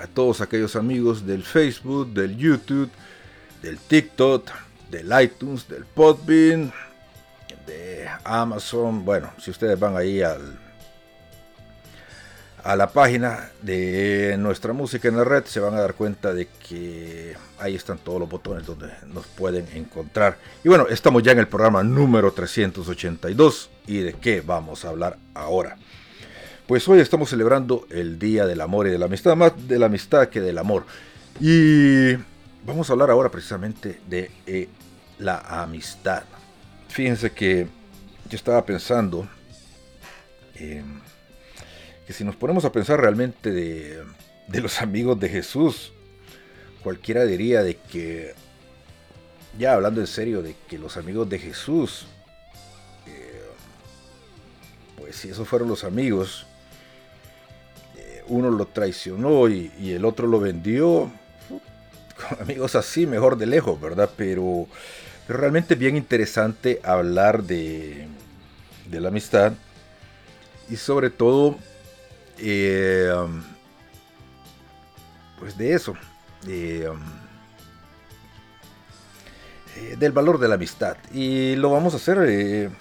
a todos aquellos amigos del Facebook, del YouTube, del TikTok, del iTunes, del Podbean, de Amazon. Bueno, si ustedes van ahí al, a la página de nuestra música en la red, se van a dar cuenta de que ahí están todos los botones donde nos pueden encontrar. Y bueno, estamos ya en el programa número 382. ¿Y de qué vamos a hablar ahora? Pues hoy estamos celebrando el Día del Amor y de la Amistad, más de la amistad que del amor. Y vamos a hablar ahora precisamente de eh, la amistad. Fíjense que yo estaba pensando eh, que si nos ponemos a pensar realmente de, de los amigos de Jesús, cualquiera diría de que, ya hablando en serio, de que los amigos de Jesús, eh, pues si esos fueron los amigos, uno lo traicionó y, y el otro lo vendió, amigos así, mejor de lejos, ¿verdad? Pero, realmente bien interesante hablar de, la amistad y sobre todo eh, um, pues de eso eh, um, eh, del valor de la amistad y lo vamos a hacer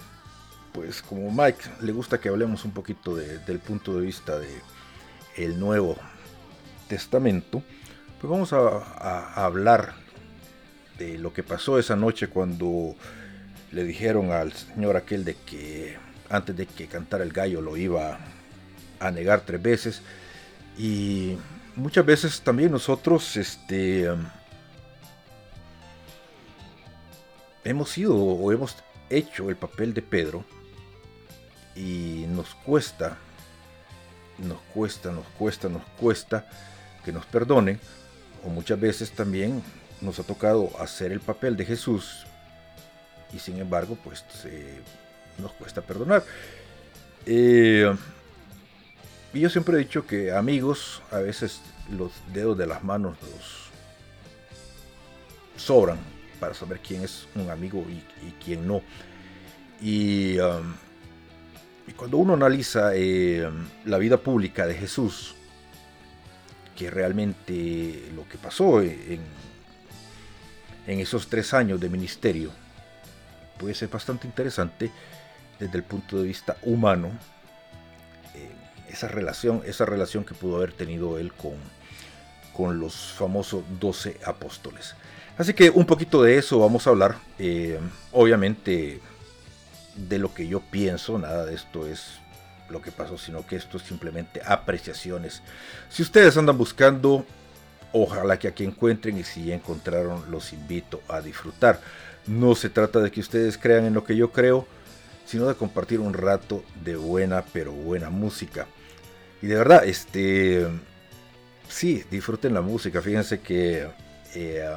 pues como Mike le gusta que hablemos un poquito del punto de vista de el Nuevo Testamento pues vamos a hablar de lo que pasó esa noche cuando le dijeron al señor aquel de que antes de que cantara el gallo lo iba a negar tres veces. Y muchas veces también nosotros este hemos sido o hemos hecho el papel de Pedro y nos cuesta nos cuesta nos cuesta nos cuesta que nos perdonen o muchas veces también nos ha tocado hacer el papel de Jesús y sin embargo pues nos cuesta perdonar. Eh, y yo siempre he dicho que amigos, a veces los dedos de las manos los sobran para saber quién es un amigo y, quién no. Y, um, y, cuando uno analiza eh, la vida pública de Jesús, que realmente lo que pasó en, esos tres años de ministerio puede ser bastante interesante desde el punto de vista humano eh, esa relación esa relación que pudo haber tenido él con con los famosos 12 apóstoles. Así que un poquito de eso vamos a hablar eh, obviamente de lo que yo pienso nada de esto es lo que pasó sino que esto es simplemente apreciaciones si ustedes andan buscando Ojalá que aquí encuentren y si ya encontraron los invito a disfrutar. No se trata de que ustedes crean en lo que yo creo, sino de compartir un rato de buena pero buena música. Y de verdad, este, sí, disfruten la música. Fíjense que eh,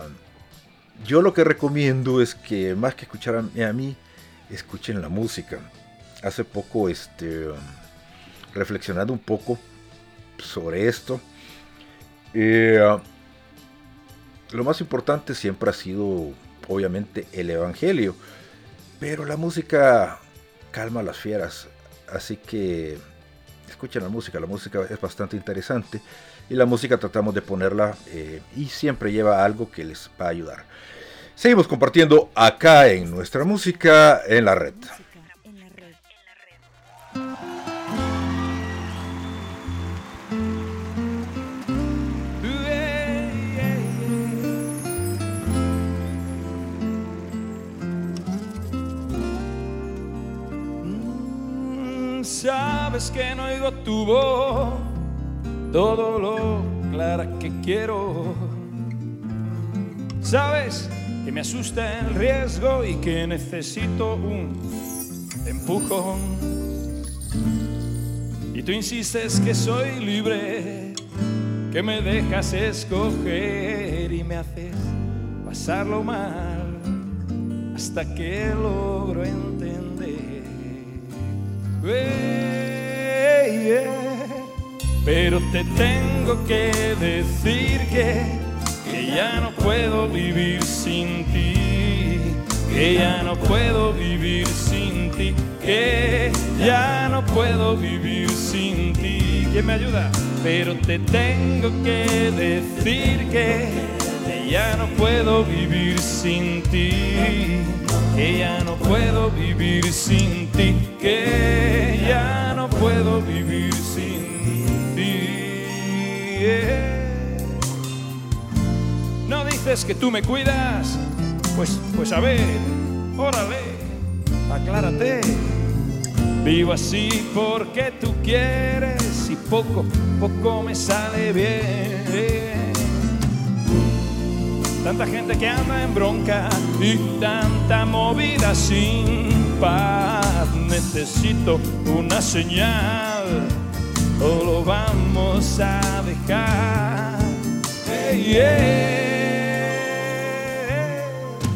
yo lo que recomiendo es que más que escuchar a, mí, escuchen la música. Hace poco, este, reflexionando un poco sobre esto, eh, lo más importante siempre ha sido, obviamente, el Evangelio. Pero la música calma a las fieras. Así que escuchen la música. La música es bastante interesante. Y la música tratamos de ponerla eh, y siempre lleva algo que les va a ayudar. Seguimos compartiendo acá en nuestra música en la red. Sabes que no oigo tu voz, todo lo clara que quiero. Sabes que me asusta el riesgo y que necesito un empujón. Y tú insistes que soy libre, que me dejas escoger y me haces pasarlo mal hasta que logro entender pero te tengo que decir que, que ya no puedo vivir sin ti, que ya no puedo vivir sin ti, que ya no puedo vivir sin ti. ¿Quién me ayuda? Pero te tengo que decir que, ya no puedo vivir sin ti que ya no puedo vivir sin ti, que ya no puedo vivir sin ti. Dices que tú me cuidas, pues, pues a ver, órale, aclárate. Vivo así porque tú quieres y poco, poco me sale bien. Tanta gente que anda en bronca y tanta movida sin paz. Necesito una señal o lo vamos a dejar.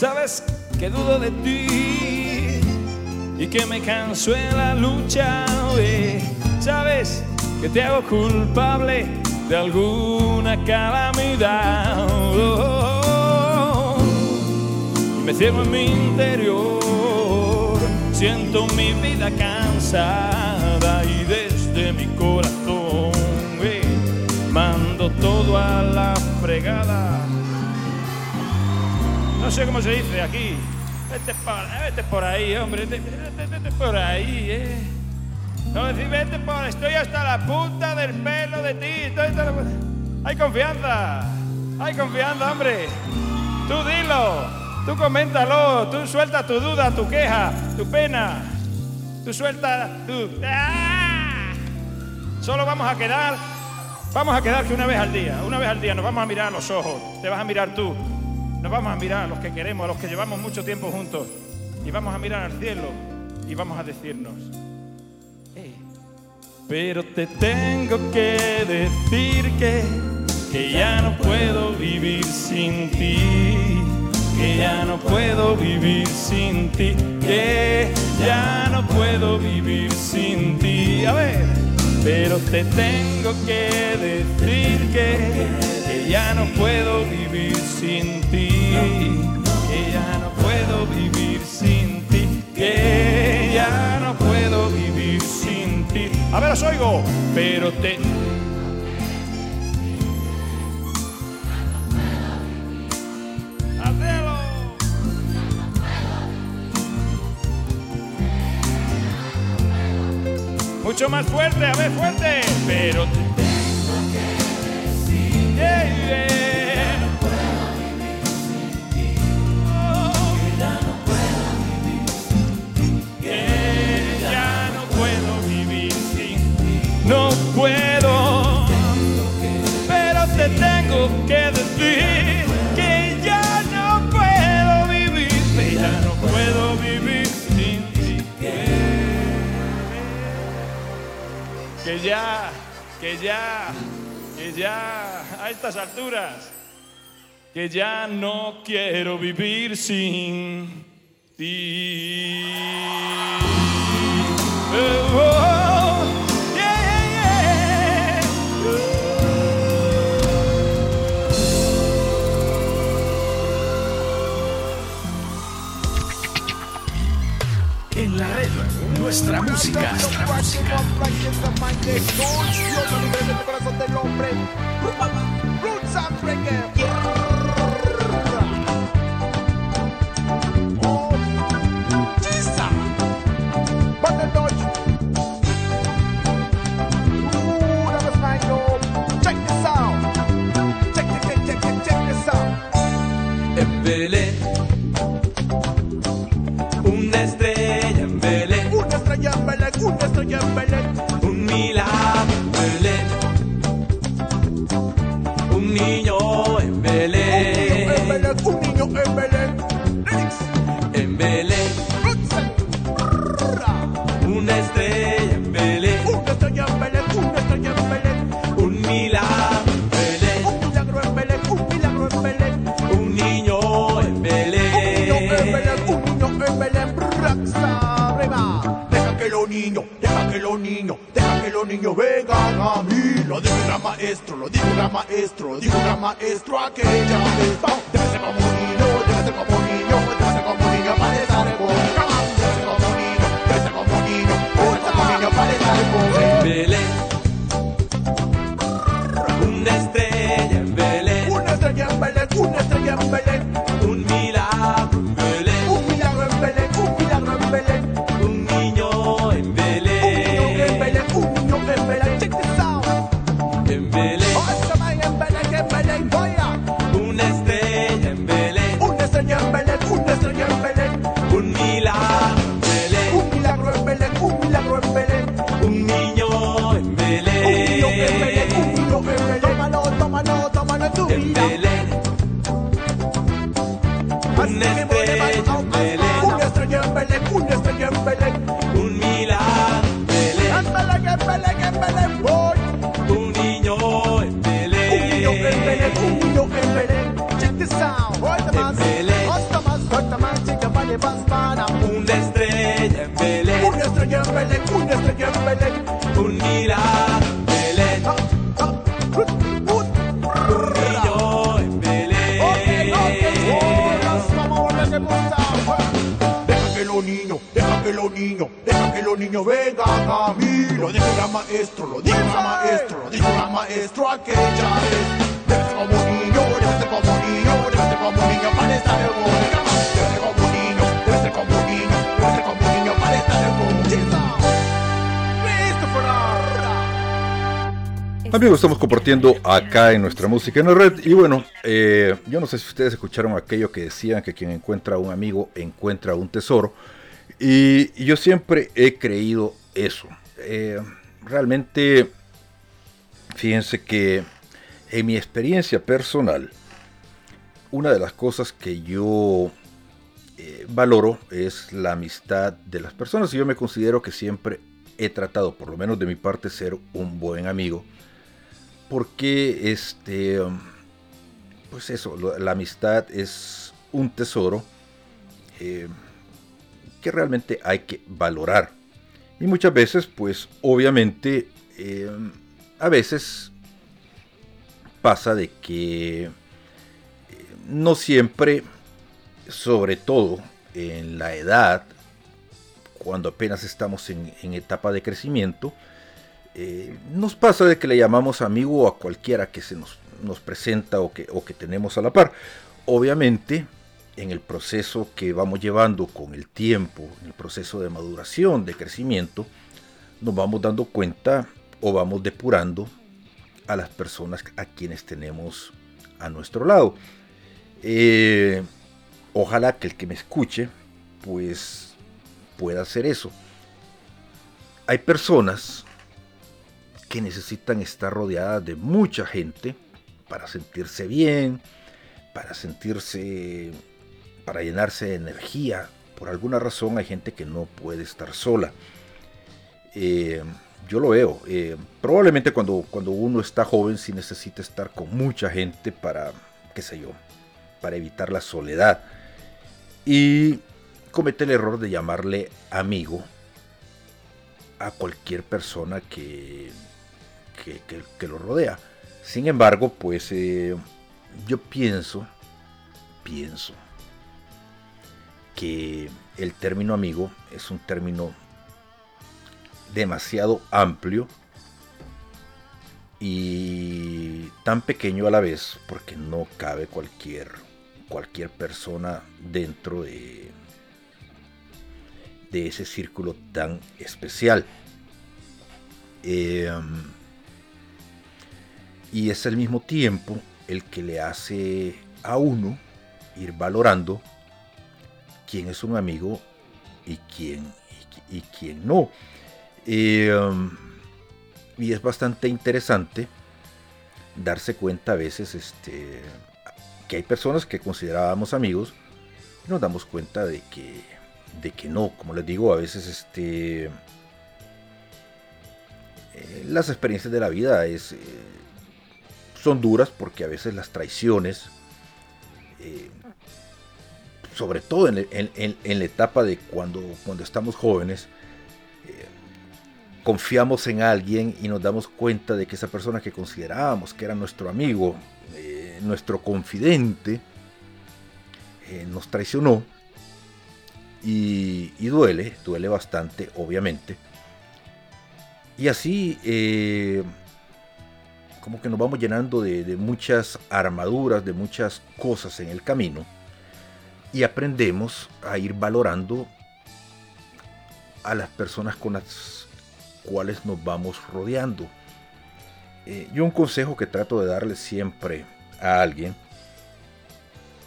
Sabes que dudo de ti y que me canso en la lucha. Sabes que te hago culpable de alguna calamidad. Oh, me ciego en mi interior, siento mi vida cansada y desde mi corazón eh, mando todo a la fregada. No sé cómo se dice aquí. Vete por, vete por ahí, hombre. Vete, por ahí, eh. No decir, vete por. Estoy hasta la punta del pelo de ti. Estoy hasta la. Hay confianza. Hay confianza, hombre. Tú dilo. Tú coméntalo. Tú suelta tu duda, tu queja, tu pena. Tú suelta tu. ¡Ah! Solo vamos a quedar. Vamos a quedar que una vez al día, una vez al día nos vamos a mirar a los ojos. Te vas a mirar tú. Nos vamos a mirar a los que queremos, a los que llevamos mucho tiempo juntos. Y vamos a mirar al cielo y vamos a decirnos. "Hey, pero te tengo que decir que, que ya no puedo vivir sin ti. Que ya no puedo vivir sin ti. Que ya no puedo vivir sin ti. A ver. Pero te tengo que decir que, que ya no puedo vivir sin ti. Que ya no puedo vivir sin ti. Que ya no puedo vivir sin ti. A ver, os oigo. Pero te. Mucho más fuerte, a ver, fuerte. Pero te tengo que decir. Yeah, yeah. Oh, que ya no puedo vivir sin ti. No puedo. Pero te tengo que decir Que ya, que ya, que ya, a estas alturas, que ya no quiero vivir sin ti. Oh, oh, nuestra música. Nuestra música. Roots and reggae. Maestro, lo dijo gran maestro, dijo gran maestro aquella vez. Lo dijo el maestro, lo dijo el maestro, lo dijo el maestro aquella vez. Déjate como niño, déjate como niño, déjate como niño para estar en boca. Déjate como niño, déjate como niño, déjate como niño para estar en boca. Amigos, estamos compartiendo acá en nuestra música en la red. Y bueno, eh, yo no sé si ustedes escucharon aquello que decían que quien encuentra a un amigo encuentra un tesoro. Y, y yo siempre he creído eso. Eh, realmente, fíjense que en mi experiencia personal, una de las cosas que yo eh, valoro es la amistad de las personas. Y yo me considero que siempre he tratado, por lo menos de mi parte, ser un buen amigo porque este pues eso la amistad es un tesoro eh, que realmente hay que valorar y muchas veces pues obviamente eh, a veces pasa de que eh, no siempre sobre todo en la edad cuando apenas estamos en, etapa de crecimiento eh, nos pasa de que le llamamos amigo a cualquiera que se nos, nos presenta o que, o que tenemos a la par. Obviamente, en el proceso que vamos llevando con el tiempo, en el proceso de maduración, de crecimiento, nos vamos dando cuenta o vamos depurando a las personas a quienes tenemos a nuestro lado. Eh, ojalá que el que me escuche, pues pueda hacer eso. Hay personas que necesitan estar rodeadas de mucha gente para sentirse bien, para sentirse, para llenarse de energía. Por alguna razón hay gente que no puede estar sola. Eh, yo lo veo. eh, probablemente cuando, cuando uno está joven sí necesita estar con mucha gente para, qué sé yo, para evitar la soledad. Y comete el error de llamarle amigo a cualquier persona que, que, que- lo rodea. Sin embargo, pues eh, yo pienso, pienso que el término amigo es un término demasiado amplio y tan pequeño a la vez porque no cabe cualquier cualquier persona dentro de de ese círculo tan especial. Eh, y es al mismo tiempo el que le hace a uno ir valorando quién es un amigo y quién, y, quién no. Eh, um, y es bastante interesante darse cuenta a veces este, que hay personas que considerábamos amigos y nos damos cuenta de que, de que no. Como les digo, a veces este, eh, las experiencias de la vida es, eh, son duras porque a veces las traiciones, eh, sobre todo en, la etapa de cuando, cuando estamos jóvenes, eh, confiamos en alguien y nos damos cuenta de que esa persona que considerábamos que era nuestro amigo, eh, nuestro confidente, eh, nos traicionó. Y, y duele, duele bastante, obviamente. Y así, como que nos vamos llenando de muchas armaduras, de muchas cosas en el camino. Y aprendemos a ir valorando a las personas con las cuales nos vamos rodeando. Eh, yo un consejo que trato de darle siempre a alguien,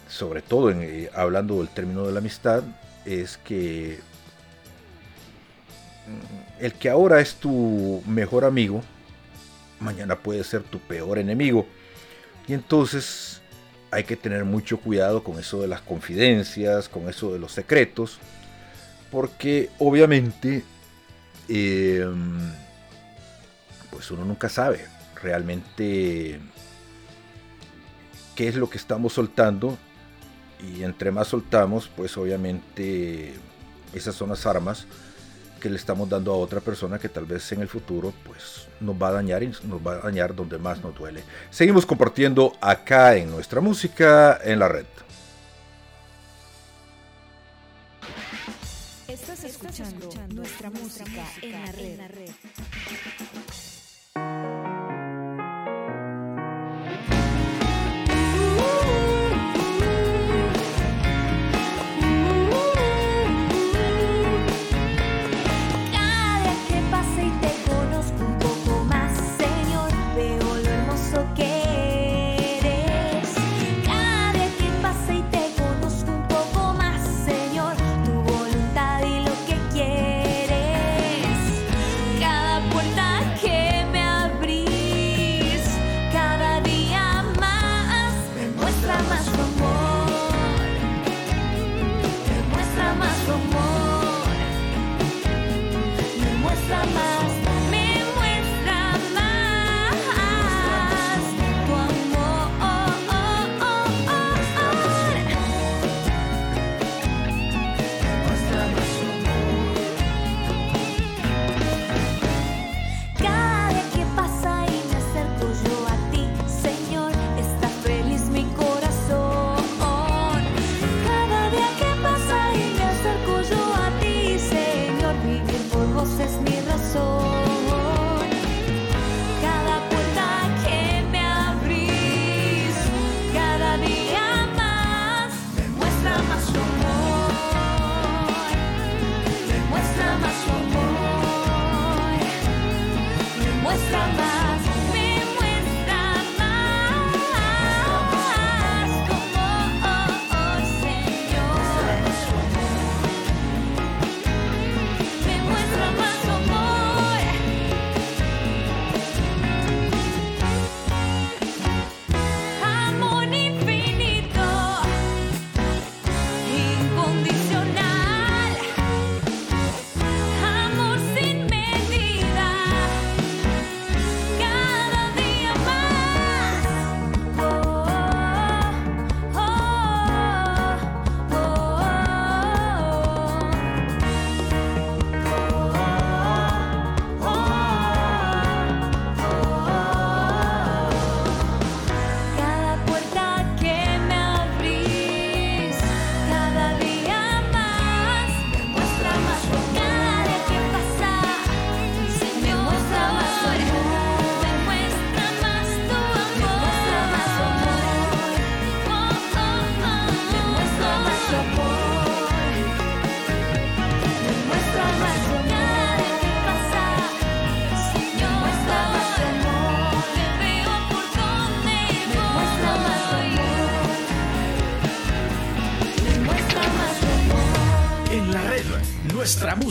sobre todo en, eh, hablando del término de la amistad, es que mm, el que ahora es tu mejor amigo, mañana puede ser tu peor enemigo. Y entonces hay que tener mucho cuidado con eso de las confidencias, con eso de los secretos, porque obviamente em, pues uno nunca sabe realmente qué es lo que estamos soltando y entre más soltamos pues obviamente esas son las armas le estamos dando a otra persona que tal vez en el futuro pues nos va a dañar y nos va a dañar donde más nos duele. Seguimos compartiendo acá en nuestra música en la red.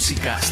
música.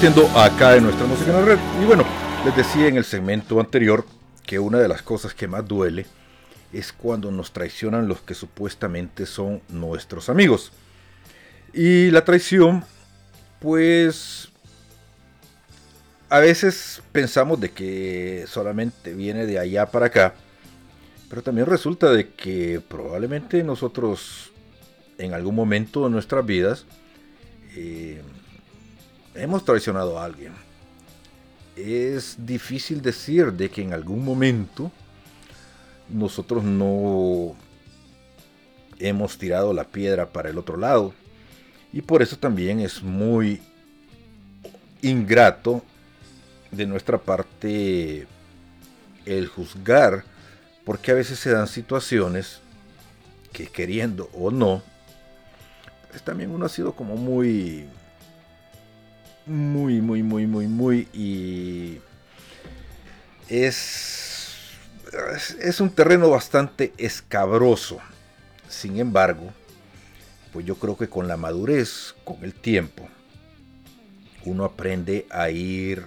Compartiendo acá en nuestra música en la red. Y bueno, les decía en el segmento anterior que una de las cosas que más duele es cuando nos traicionan los que supuestamente son nuestros amigos. Y la traición, pues a veces pensamos de que solamente viene de allá para acá, pero también resulta de que probablemente nosotros en algún momento de nuestras vidas eh, hemos traicionado a alguien. Es difícil decir de que en algún momento nosotros no hemos tirado la piedra para el otro lado. Y por eso también es muy ingrato de nuestra parte el juzgar, porque a veces se dan situaciones que queriendo o no, pues también uno ha sido como muy muy, muy, muy, muy, muy. Y es, es un terreno bastante escabroso. Sin embargo, pues yo creo que con la madurez, con el tiempo, uno aprende a ir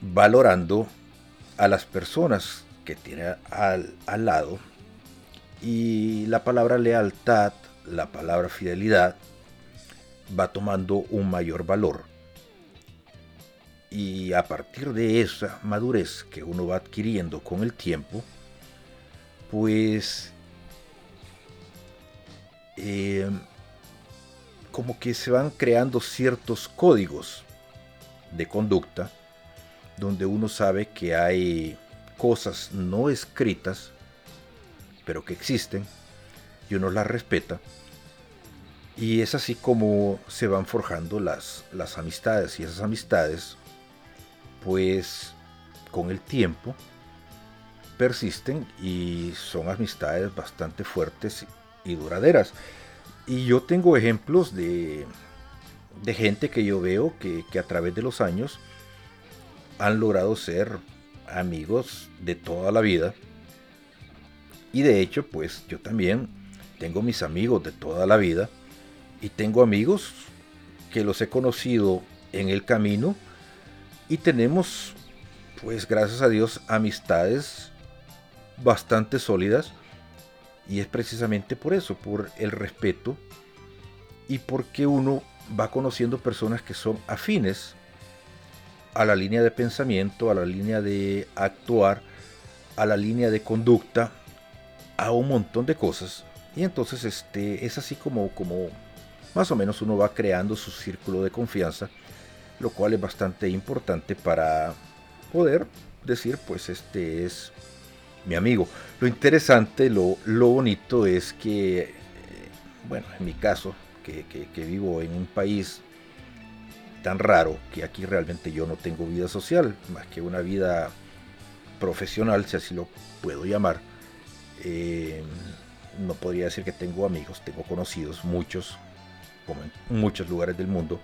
valorando a las personas que tiene al, al lado. Y la palabra lealtad, la palabra fidelidad, va tomando un mayor valor. Y a partir de esa madurez que uno va adquiriendo con el tiempo, pues eh, como que se van creando ciertos códigos de conducta donde uno sabe que hay cosas no escritas, pero que existen, y uno las respeta y es así como se van forjando las, las amistades y esas amistades, pues con el tiempo persisten y son amistades bastante fuertes y duraderas. Y yo tengo ejemplos de, de gente que yo veo que, que, a través de los años han logrado ser amigos de toda la vida. Y de hecho, pues yo también tengo mis amigos de toda la vida y tengo amigos que los he conocido en el camino y tenemos, pues gracias a Dios, amistades bastante sólidas y es precisamente por eso, por el respeto y porque uno va conociendo personas que son afines a la línea de pensamiento, a la línea de actuar, a la línea de conducta, a un montón de cosas. Y entonces este es así como como más o menos uno va creando su círculo de confianza, lo cual es bastante importante para poder decir, pues este es mi amigo. Lo interesante, lo, lo bonito es que, eh, bueno, en mi caso, que, que, vivo en un país tan raro que aquí realmente yo no tengo vida social, más que una vida profesional, si así lo puedo llamar. Eh, no podría decir que tengo amigos, tengo conocidos, muchos, como en muchos lugares del mundo.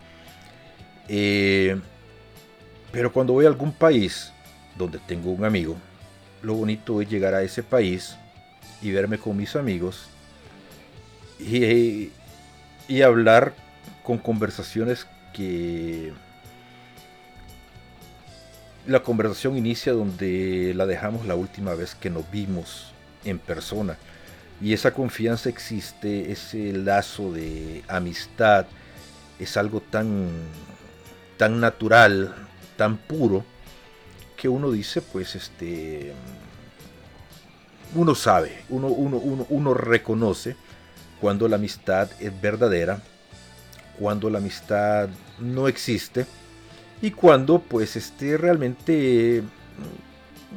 Eh, pero cuando voy a algún país donde tengo un amigo, lo bonito es llegar a ese país y verme con mis amigos y, y hablar con conversaciones que la conversación inicia donde la dejamos la última vez que nos vimos en persona y esa confianza existe, ese lazo de amistad es algo tan, tan natural, tan puro, que uno dice, pues este, uno sabe, uno, uno, uno, reconoce cuando la amistad es verdadera, cuando la amistad no existe y cuando pues este realmente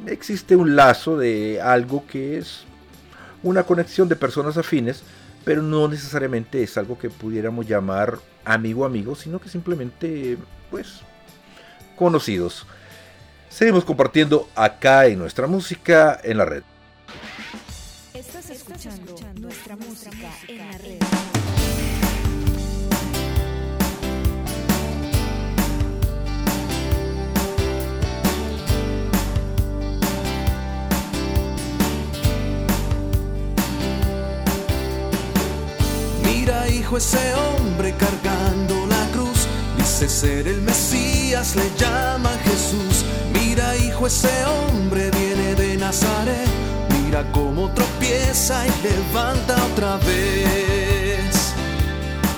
existe un lazo de algo que es una conexión de personas afines, pero no necesariamente es algo que pudiéramos llamar amigo amigo, sino que simplemente, pues, conocidos. Seguimos compartiendo acá en nuestra música en la red. Estás escuchando nuestra música en la red. Mira, hijo, ese hombre cargando la cruz ser el Mesías, le llaman Jesús. Mira, hijo, ese hombre viene de Nazaret. Mira cómo tropieza y levanta otra vez.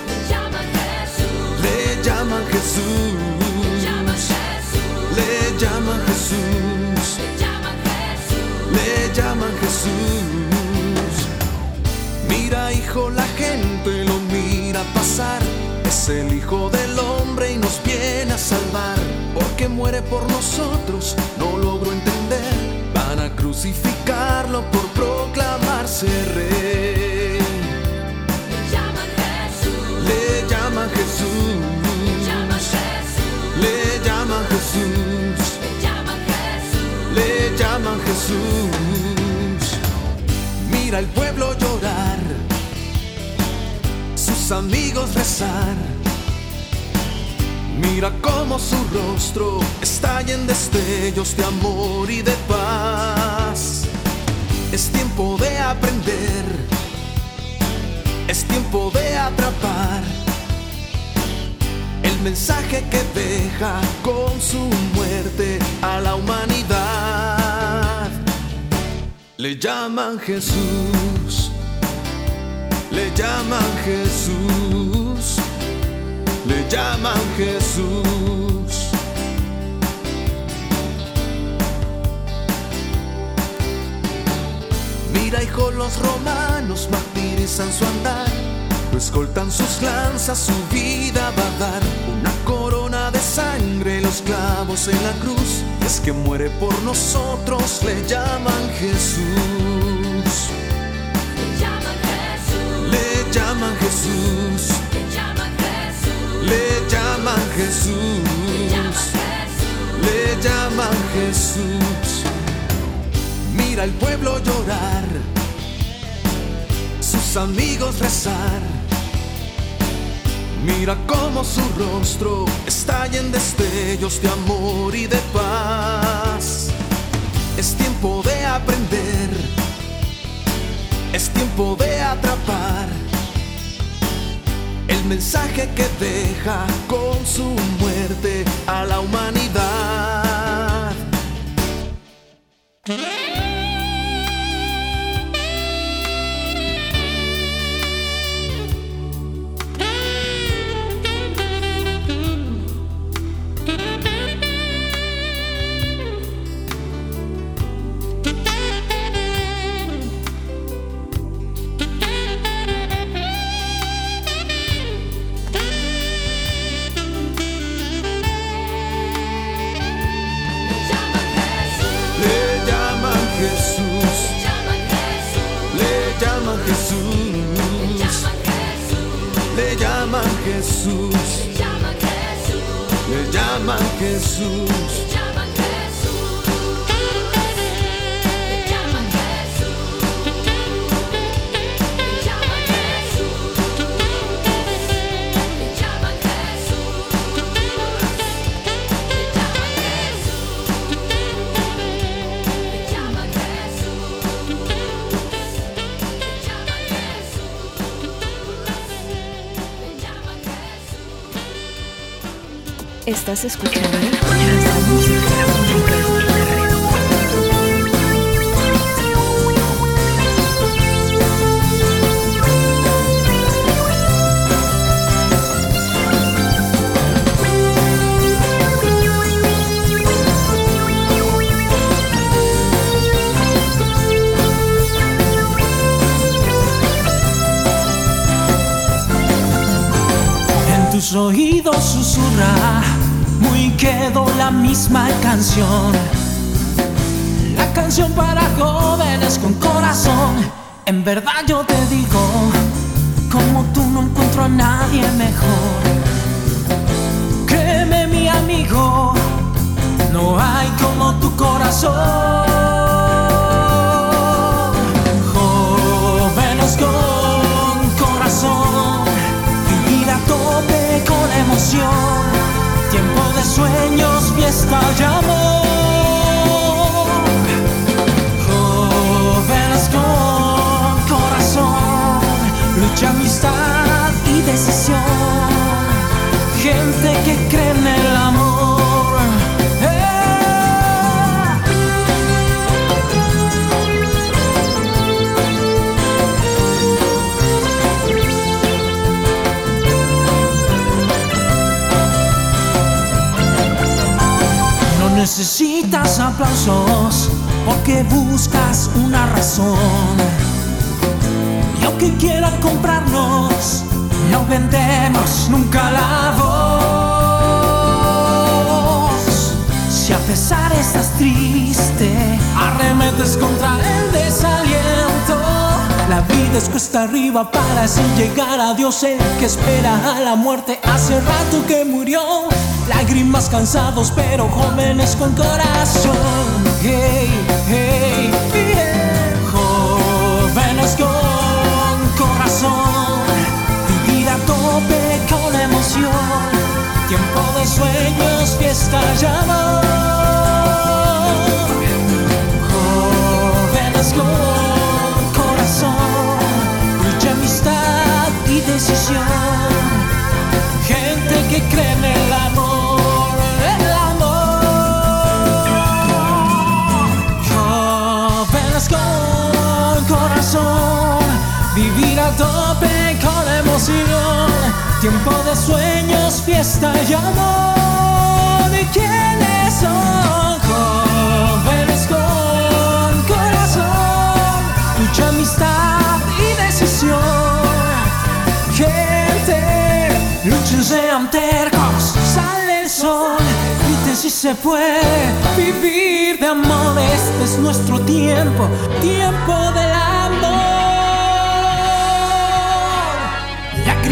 Le llaman Jesús. Le llaman Jesús. Le llaman Jesús. Le llaman Jesús. Le llaman Jesús. Le llaman Jesús. Mira, hijo, la gente lo mira pasar. Es el Hijo del Hombre y nos viene a salvar. Porque muere por nosotros, no logro entender. Van a crucificarlo por proclamarse rey. Le llaman Jesús. Le llaman Jesús. Le llaman Jesús. Le llaman Jesús. Le llaman Jesús. Mira el pueblo sus amigos rezar. Mira cómo su rostro estalla en destellos de amor y de paz. Es tiempo de aprender, es tiempo de atrapar el mensaje que deja con su muerte a la humanidad. Le llaman Jesús, le llaman Jesús, le llaman Jesús. Mira, hijo, los romanos martirizan su andar. Lo escoltan sus lanzas, su vida va a dar una corona de sangre, los clavos en la cruz. Es que muere por nosotros, le llaman Jesús. Jesús. Le llaman Jesús. Mira el pueblo llorar, sus amigos rezar. Mira cómo su rostro estalla en destellos de amor y de paz. Es tiempo de aprender, es tiempo de atrapar mensaje que deja con su muerte a la humanidad. Jesús. Estás escuchando tus oídos susurra muy quedo la misma canción. La canción para jóvenes con corazón. En verdad yo te digo, como tú no encuentro a nadie mejor. Créeme mi amigo, no hay como tu corazón. Jóvenes con corazón, vivir a tope con emoción. Tiempo de sueños, fiesta y amor. Jóvenes con corazón, lucha, amistad y decisión. Gente que cree necesitas aplausos porque buscas una razón. Y aunque quieran comprarnos, no vendemos nunca la voz. Si a pesar estás triste, arremetes contra el desaliento. La vida es cuesta arriba para así llegar a Dios, el que espera a la muerte hace rato que murió. Lágrimas cansados pero jóvenes con corazón. Hey, hey, hey. Jóvenes con corazón. Vivir a tope con emoción. Tiempo de sueños, fiesta y amor. Jóvenes con corazón. Lucha, amistad y decisión. Gente que cree en el amor, corazón, vivir a tope con emoción. Tiempo de sueños, fiesta y amor. ¿Y quiénes son? Jóvenes con corazón, mucha amistad y decisión. Gente, luchen, sean tercos, sale el sol. Si se puede vivir de amor. Este es nuestro tiempo, tiempo del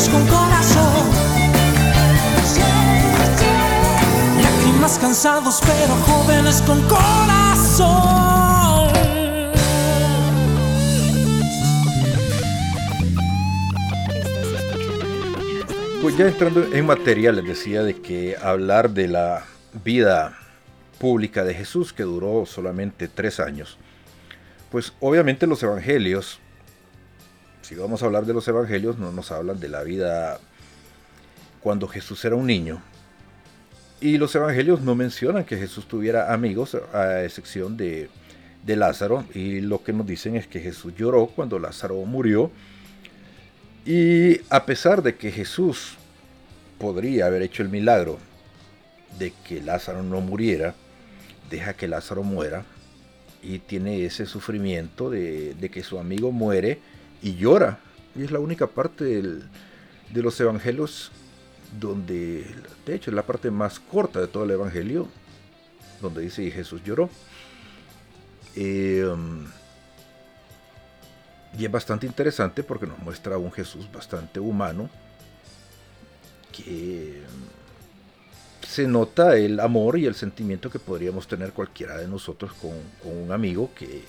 jóvenes con corazón. Lágrimas cansados, pero jóvenes con corazón. Pues ya entrando en materia, les decía de que hablar de la vida pública de Jesús, que duró solamente tres años, pues obviamente los evangelios, si vamos a hablar de los evangelios, no nos hablan de la vida cuando Jesús era un niño. Y los evangelios no mencionan que Jesús tuviera amigos, a excepción de, de Lázaro, y lo que nos dicen es que Jesús lloró cuando Lázaro murió, y a pesar de que Jesús podría haber hecho el milagro de que Lázaro no muriera, deja que Lázaro muera y tiene ese sufrimiento de, de que su amigo muere y llora. Y es la única parte de los evangelios donde, de hecho, es la parte más corta de todo el evangelio, donde dice y Jesús lloró. Um, y es bastante interesante porque nos muestra a un Jesús bastante humano que se nota el amor y el sentimiento que podríamos tener cualquiera de nosotros con un amigo que,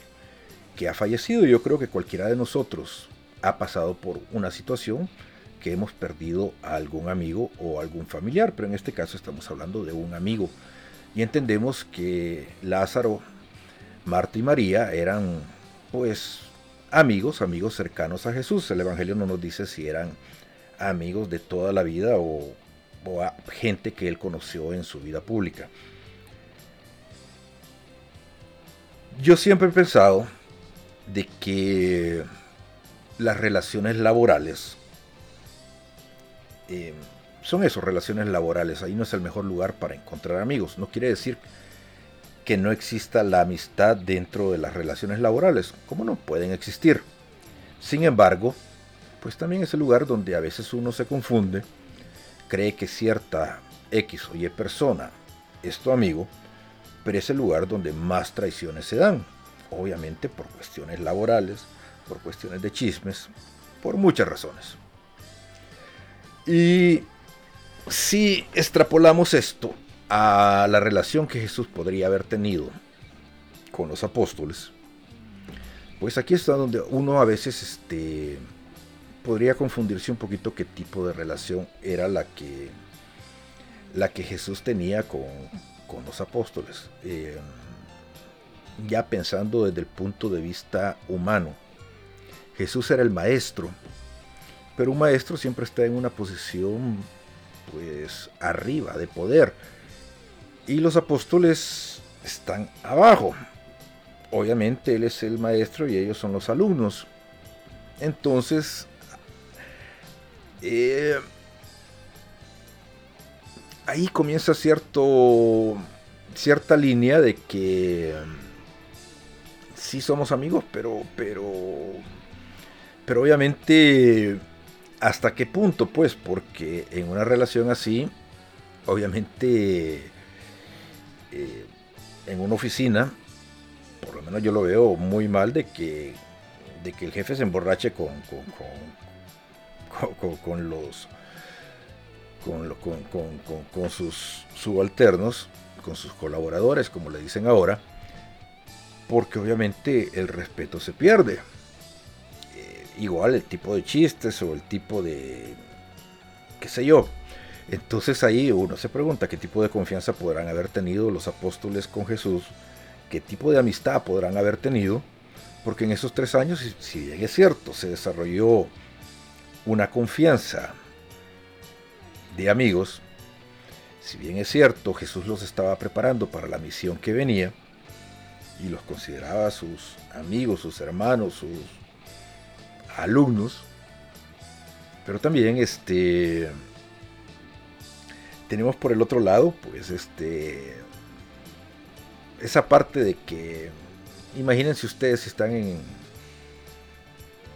que ha fallecido. Yo creo que cualquiera de nosotros ha pasado por una situación que hemos perdido a algún amigo o algún familiar, pero en este caso estamos hablando de un amigo. Y entendemos que Lázaro, Marta y María eran pues amigos, amigos cercanos a Jesús. El Evangelio no nos dice si eran amigos de toda la vida o, gente que él conoció en su vida pública. Yo siempre he pensado de que las relaciones laborales eh, son eso, relaciones laborales. Ahí no es el mejor lugar para encontrar amigos. No quiere decir que no exista la amistad dentro de las relaciones laborales. ¿Cómo no? Pueden existir. Sin embargo, pues también es el lugar donde a veces uno se confunde, cree que cierta X o Y persona es tu amigo, pero es el lugar donde más traiciones se dan. Obviamente por cuestiones laborales, por cuestiones de chismes, por muchas razones. Y si extrapolamos esto a la relación que Jesús podría haber tenido con los apóstoles, pues aquí está donde uno a veces este, podría confundirse un poquito qué tipo de relación era la que, la que Jesús tenía con, con los apóstoles. Eh, ya pensando desde el punto de vista humano. Jesús era el maestro, pero un maestro siempre está en una posición pues arriba de poder y los apóstoles están abajo. Obviamente él es el maestro y ellos son los alumnos. Entonces, eh, ahí comienza cierto, cierta línea de que sí somos amigos, pero, pero, pero obviamente, ¿hasta qué punto? Pues porque en una relación así, obviamente, eh, en una oficina, por lo menos yo lo veo muy mal de que, de que el jefe se emborrache con, con, con, con los con, con, con, sus subalternos, con sus colaboradores, como le dicen ahora, porque obviamente el respeto se pierde. Eh, igual el tipo de chistes o el tipo de, qué sé yo. Entonces ahí uno se pregunta qué tipo de confianza podrán haber tenido los apóstoles con Jesús, qué tipo de amistad podrán haber tenido, porque en esos tres años, si bien es cierto, se desarrolló una confianza de amigos, si bien es cierto, Jesús los estaba preparando para la misión que venía, y los consideraba sus amigos, sus hermanos, sus alumnos. Pero también este tenemos por el otro lado, pues este esa parte de que imagínense ustedes si están en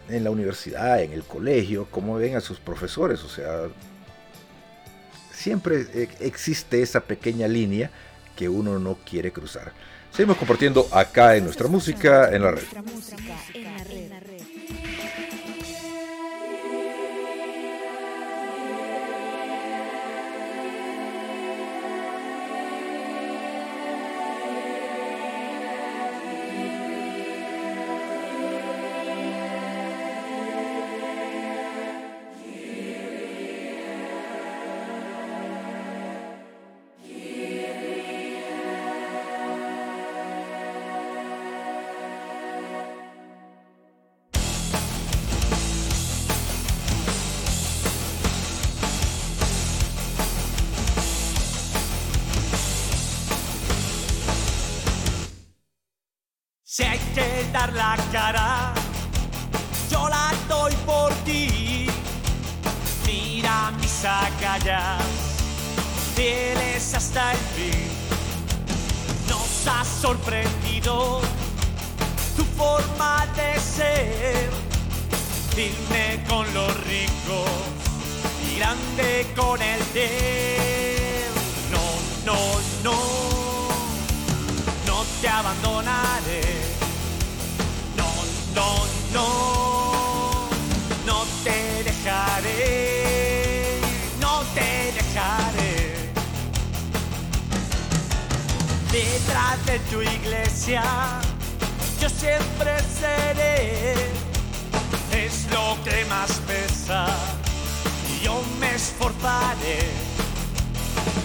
en la universidad, en el colegio, cómo ven a sus profesores, o sea, siempre e, existe esa pequeña línea que uno no quiere cruzar. Seguimos compartiendo acá en nuestra música en la red. Mira mis agallas, fieles hasta el fin. Nos ha sorprendido tu forma de ser, firme con los ricos y grande con el de. No, no, no, no te abandonaré. No, no, no, no te dejaré, Detrás de tu iglesia, yo siempre seré, es lo que más pesa, yo me esforzaré,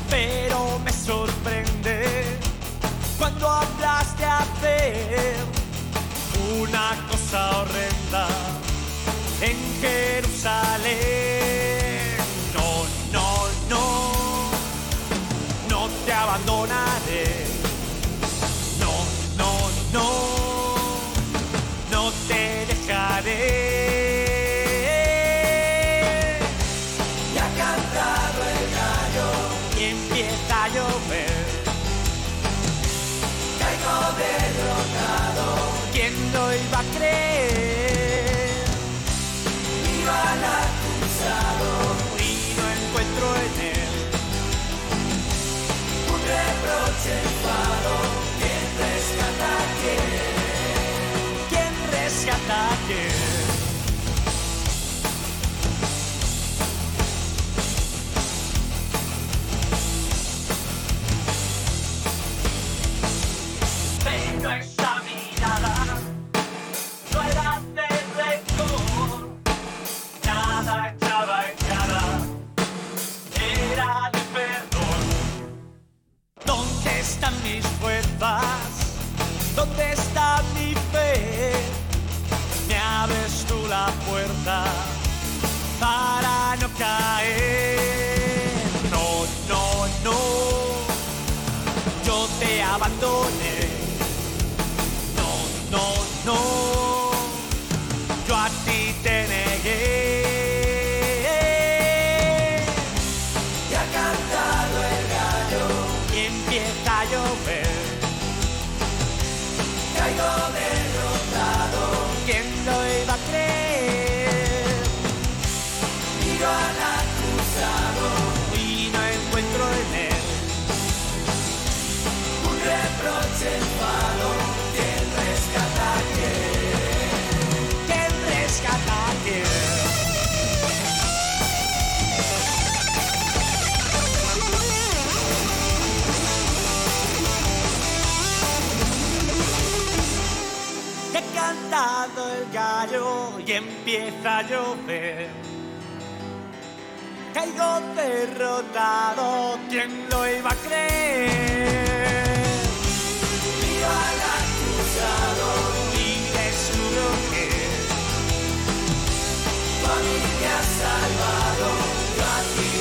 pero me sorprende cuando hablas de hacer una cosa horrenda en Jerusalén. Te abandonaré. No, no, no, no te dejaré. mis fuerzas? ¿Dónde está mi fe? Me abres tú la puerta para no caer. No, no, no, yo te abandoné. No, no, no el gallo y empieza a llover. Caigo derrotado, ¿quién lo iba a creer? Viva el acusado y de su mujer. Familia salvado, gracias.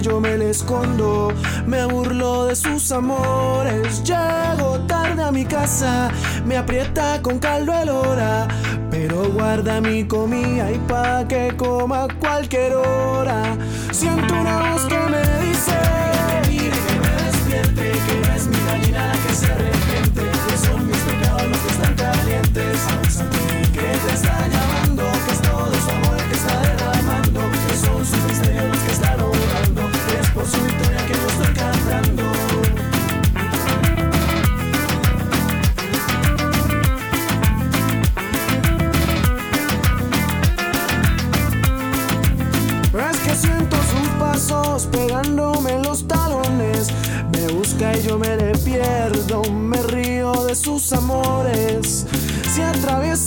yo me le escondo. Me burlo de sus amores, llego tarde a mi casa, me aprieta con caldo el hora. Pero guarda mi comida y pa' que coma cualquier hora. Siento una voz que me dice.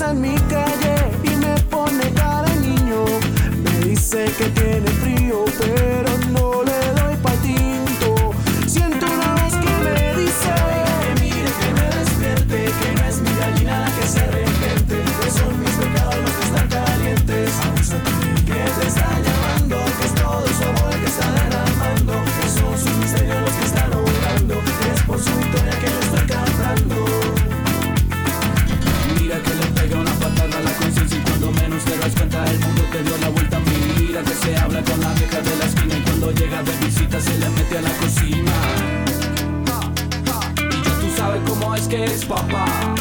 en mi calle y me pone cara niño. Me dice que tiene frío, pero Esse papá.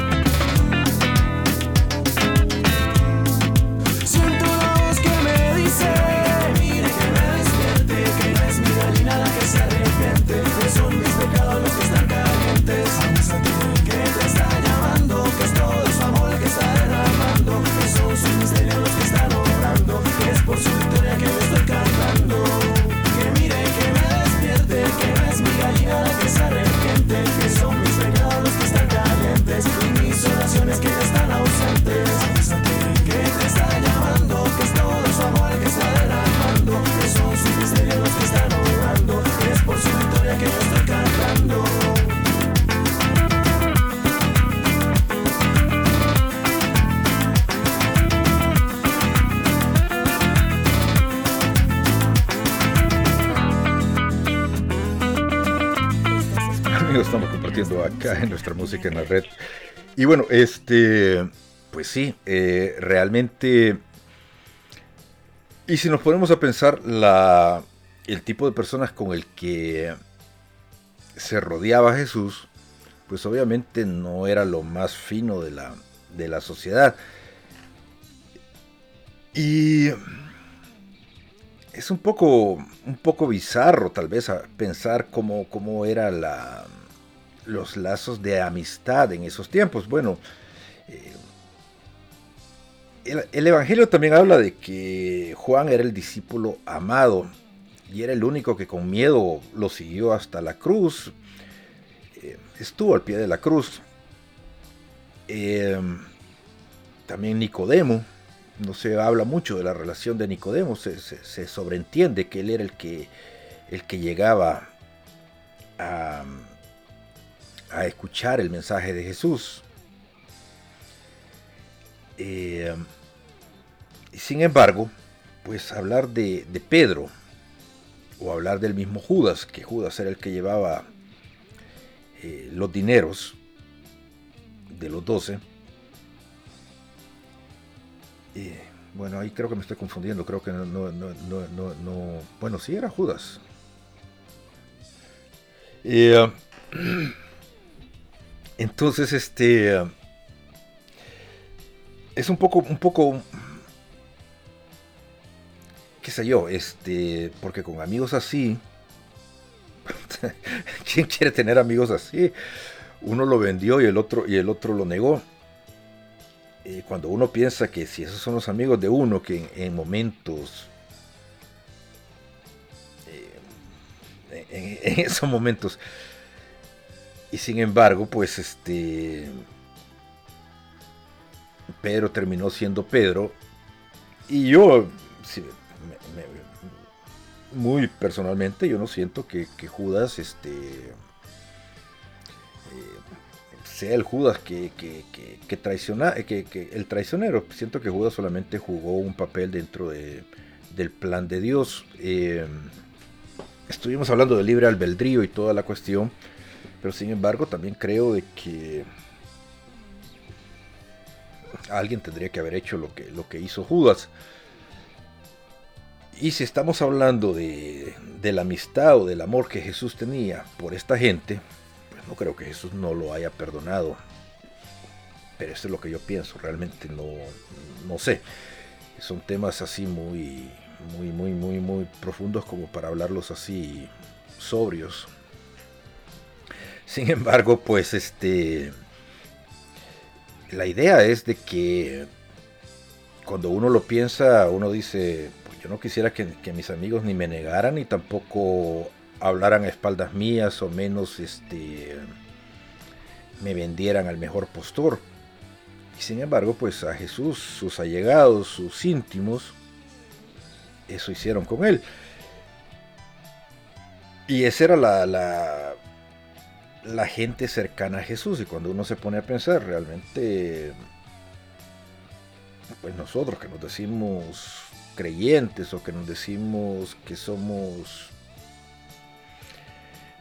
acá en nuestra música en la red. Y bueno, este, pues sí, eh, realmente... Y si nos ponemos a pensar la, el tipo de personas con el que se rodeaba Jesús, pues obviamente no era lo más fino de la, de la sociedad. Y es un poco, un poco bizarro tal vez pensar cómo, cómo era la, los lazos de amistad en esos tiempos. Bueno, eh, el, el, Evangelio también habla de que Juan era el discípulo amado y era el único que con miedo lo siguió hasta la cruz. Eh, estuvo al pie de la cruz. Eh, también Nicodemo, no se habla mucho de la relación de Nicodemo, se, se, se sobreentiende que él era el que, el que llegaba a, a escuchar el mensaje de Jesús. Eh, sin embargo, pues hablar de, de, Pedro o hablar del mismo Judas, que Judas era el que llevaba eh, los dineros de los doce. Eh, bueno, ahí creo que me estoy confundiendo, creo que no, no, no, no, no bueno, sí era Judas. Uh, entonces, este es un poco, un poco, qué sé yo, este, porque con amigos así, ¿quién quiere tener amigos así? Uno lo vendió y el otro, y el otro lo negó. Cuando uno piensa que si esos son los amigos de uno que en, en momentos eh, en, esos momentos y sin embargo pues este Pedro terminó siendo Pedro y yo muy personalmente yo no siento que, Judas este sea el Judas que, que, que, traiciona, que, que, el traicionero. Siento que Judas solamente jugó un papel dentro de, del plan de Dios. Eh, estuvimos hablando de libre albedrío y toda la cuestión, pero sin embargo también creo de que alguien tendría que haber hecho lo que, lo que hizo Judas. Y si estamos hablando de, de la amistad o del amor que Jesús tenía por esta gente, no creo que Jesús no lo haya perdonado. Pero eso es lo que yo pienso, realmente no, no sé. Son temas así muy, muy, muy, muy, muy profundos como para hablarlos así sobrios. Sin embargo, pues este... La idea es de que cuando uno lo piensa, uno dice, pues yo no quisiera que, mis amigos ni me negaran ni tampoco hablaran a espaldas mías o menos este me vendieran al mejor postor. Y sin embargo, pues a Jesús, sus allegados, sus íntimos, eso hicieron con él. Y esa era la, la gente cercana a Jesús. Y cuando uno se pone a pensar, realmente, pues nosotros que nos decimos creyentes o que nos decimos que somos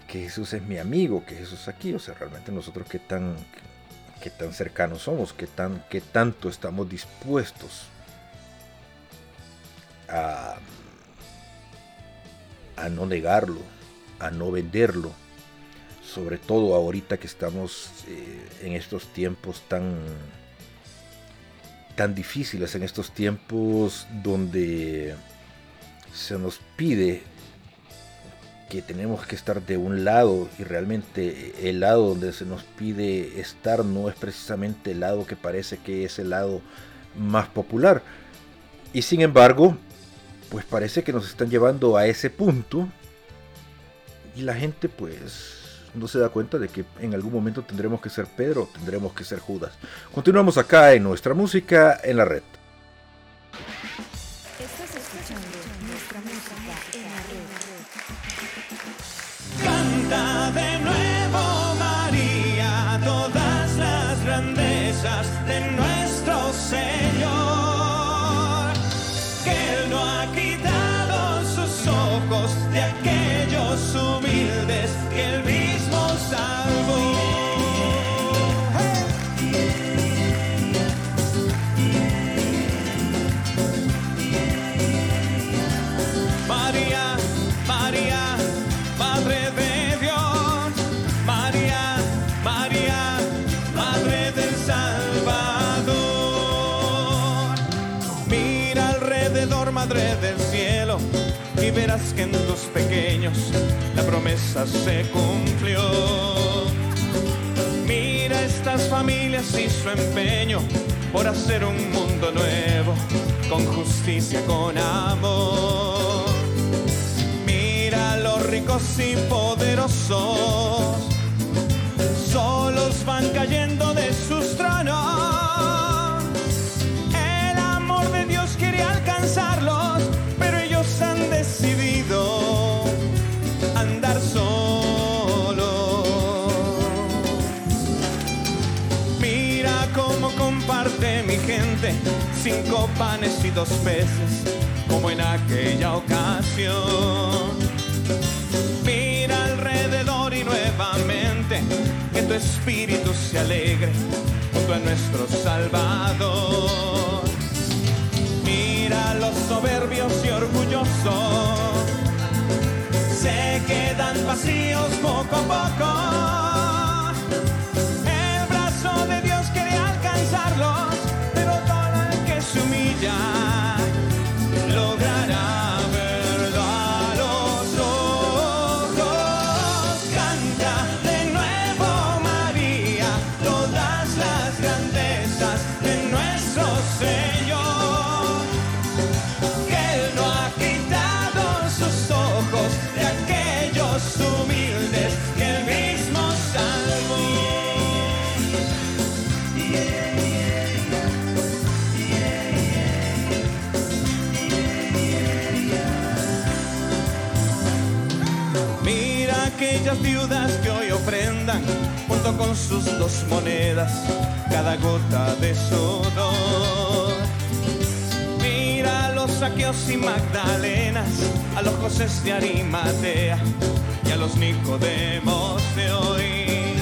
que Jesús es mi amigo, que Jesús aquí, o sea, realmente nosotros qué tan, qué tan cercanos somos, qué, tan, qué tanto estamos dispuestos a, a no negarlo, a no venderlo, sobre todo ahorita que estamos eh, en estos tiempos tan tan difíciles, en estos tiempos donde se nos pide que tenemos que estar de un lado y realmente el lado donde se nos pide estar no es precisamente el lado que parece que es el lado más popular. Y sin embargo, pues parece que nos están llevando a ese punto y la gente pues no se da cuenta de que en algún momento tendremos que ser Pedro, tendremos que ser Judas. Continuamos acá en nuestra música en la red. Pequeños la promesa se cumplió. estas familias y su empeño por hacer un mundo nuevo, con justicia, con amor. Mira los ricos y poderosos, solos van cayendo de sus tronos. Cinco panes y dos peces, como en aquella ocasión. Mira alrededor y nuevamente que tu espíritu se alegre junto a nuestro Salvador. Mira los soberbios y orgullosos se quedan vacíos poco a poco. Se con sus dos monedas cada gota de sudor. Mira a los saqueos y magdalenas, a los José de Arimatea y a los Nicodemos de hoy.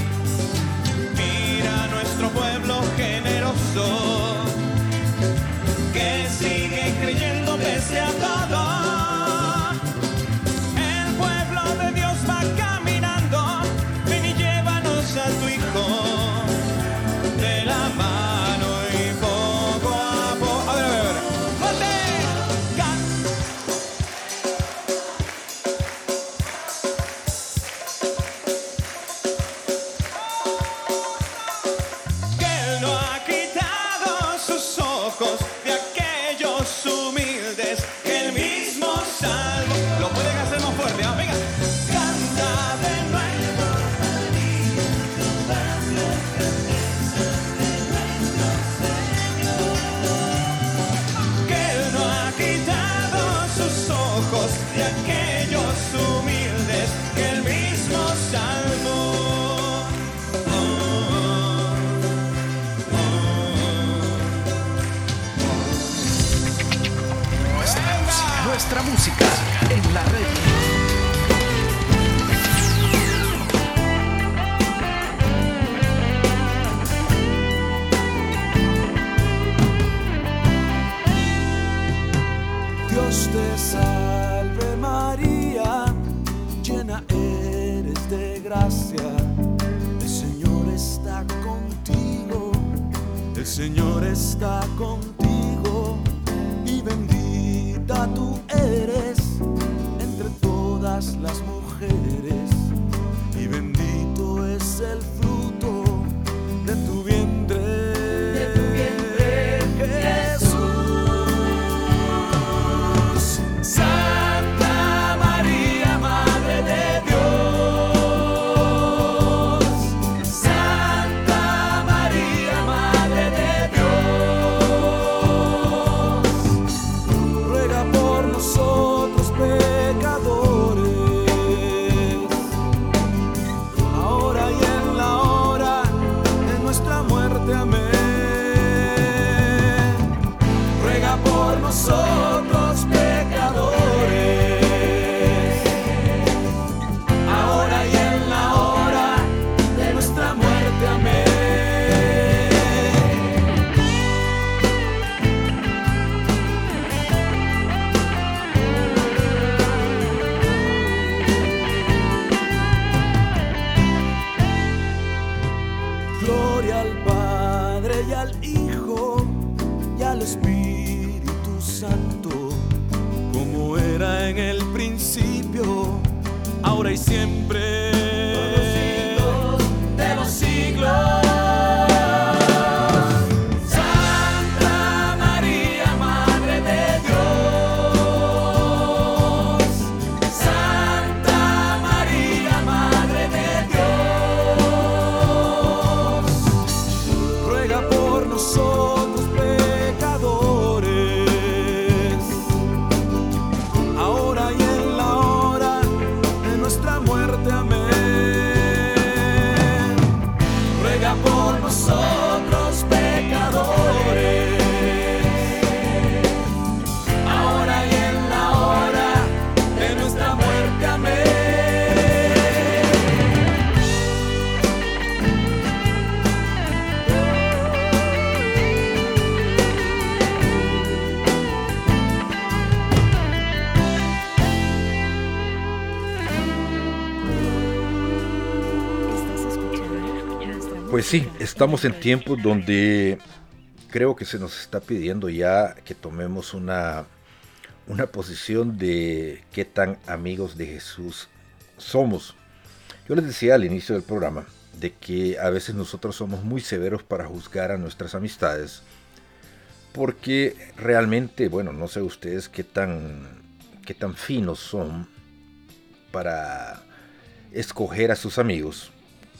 Mira nuestro pueblo generoso que sigue creyendo pese a todo. Las mujeres y bendito es el fruto estamos en tiempos donde creo que se nos está pidiendo ya que tomemos una, una posición de qué tan amigos de Jesús somos. Yo les decía al inicio del programa de que a veces nosotros somos muy severos para juzgar a nuestras amistades, porque realmente, bueno, no sé ustedes qué tan, qué tan finos son para escoger a sus amigos,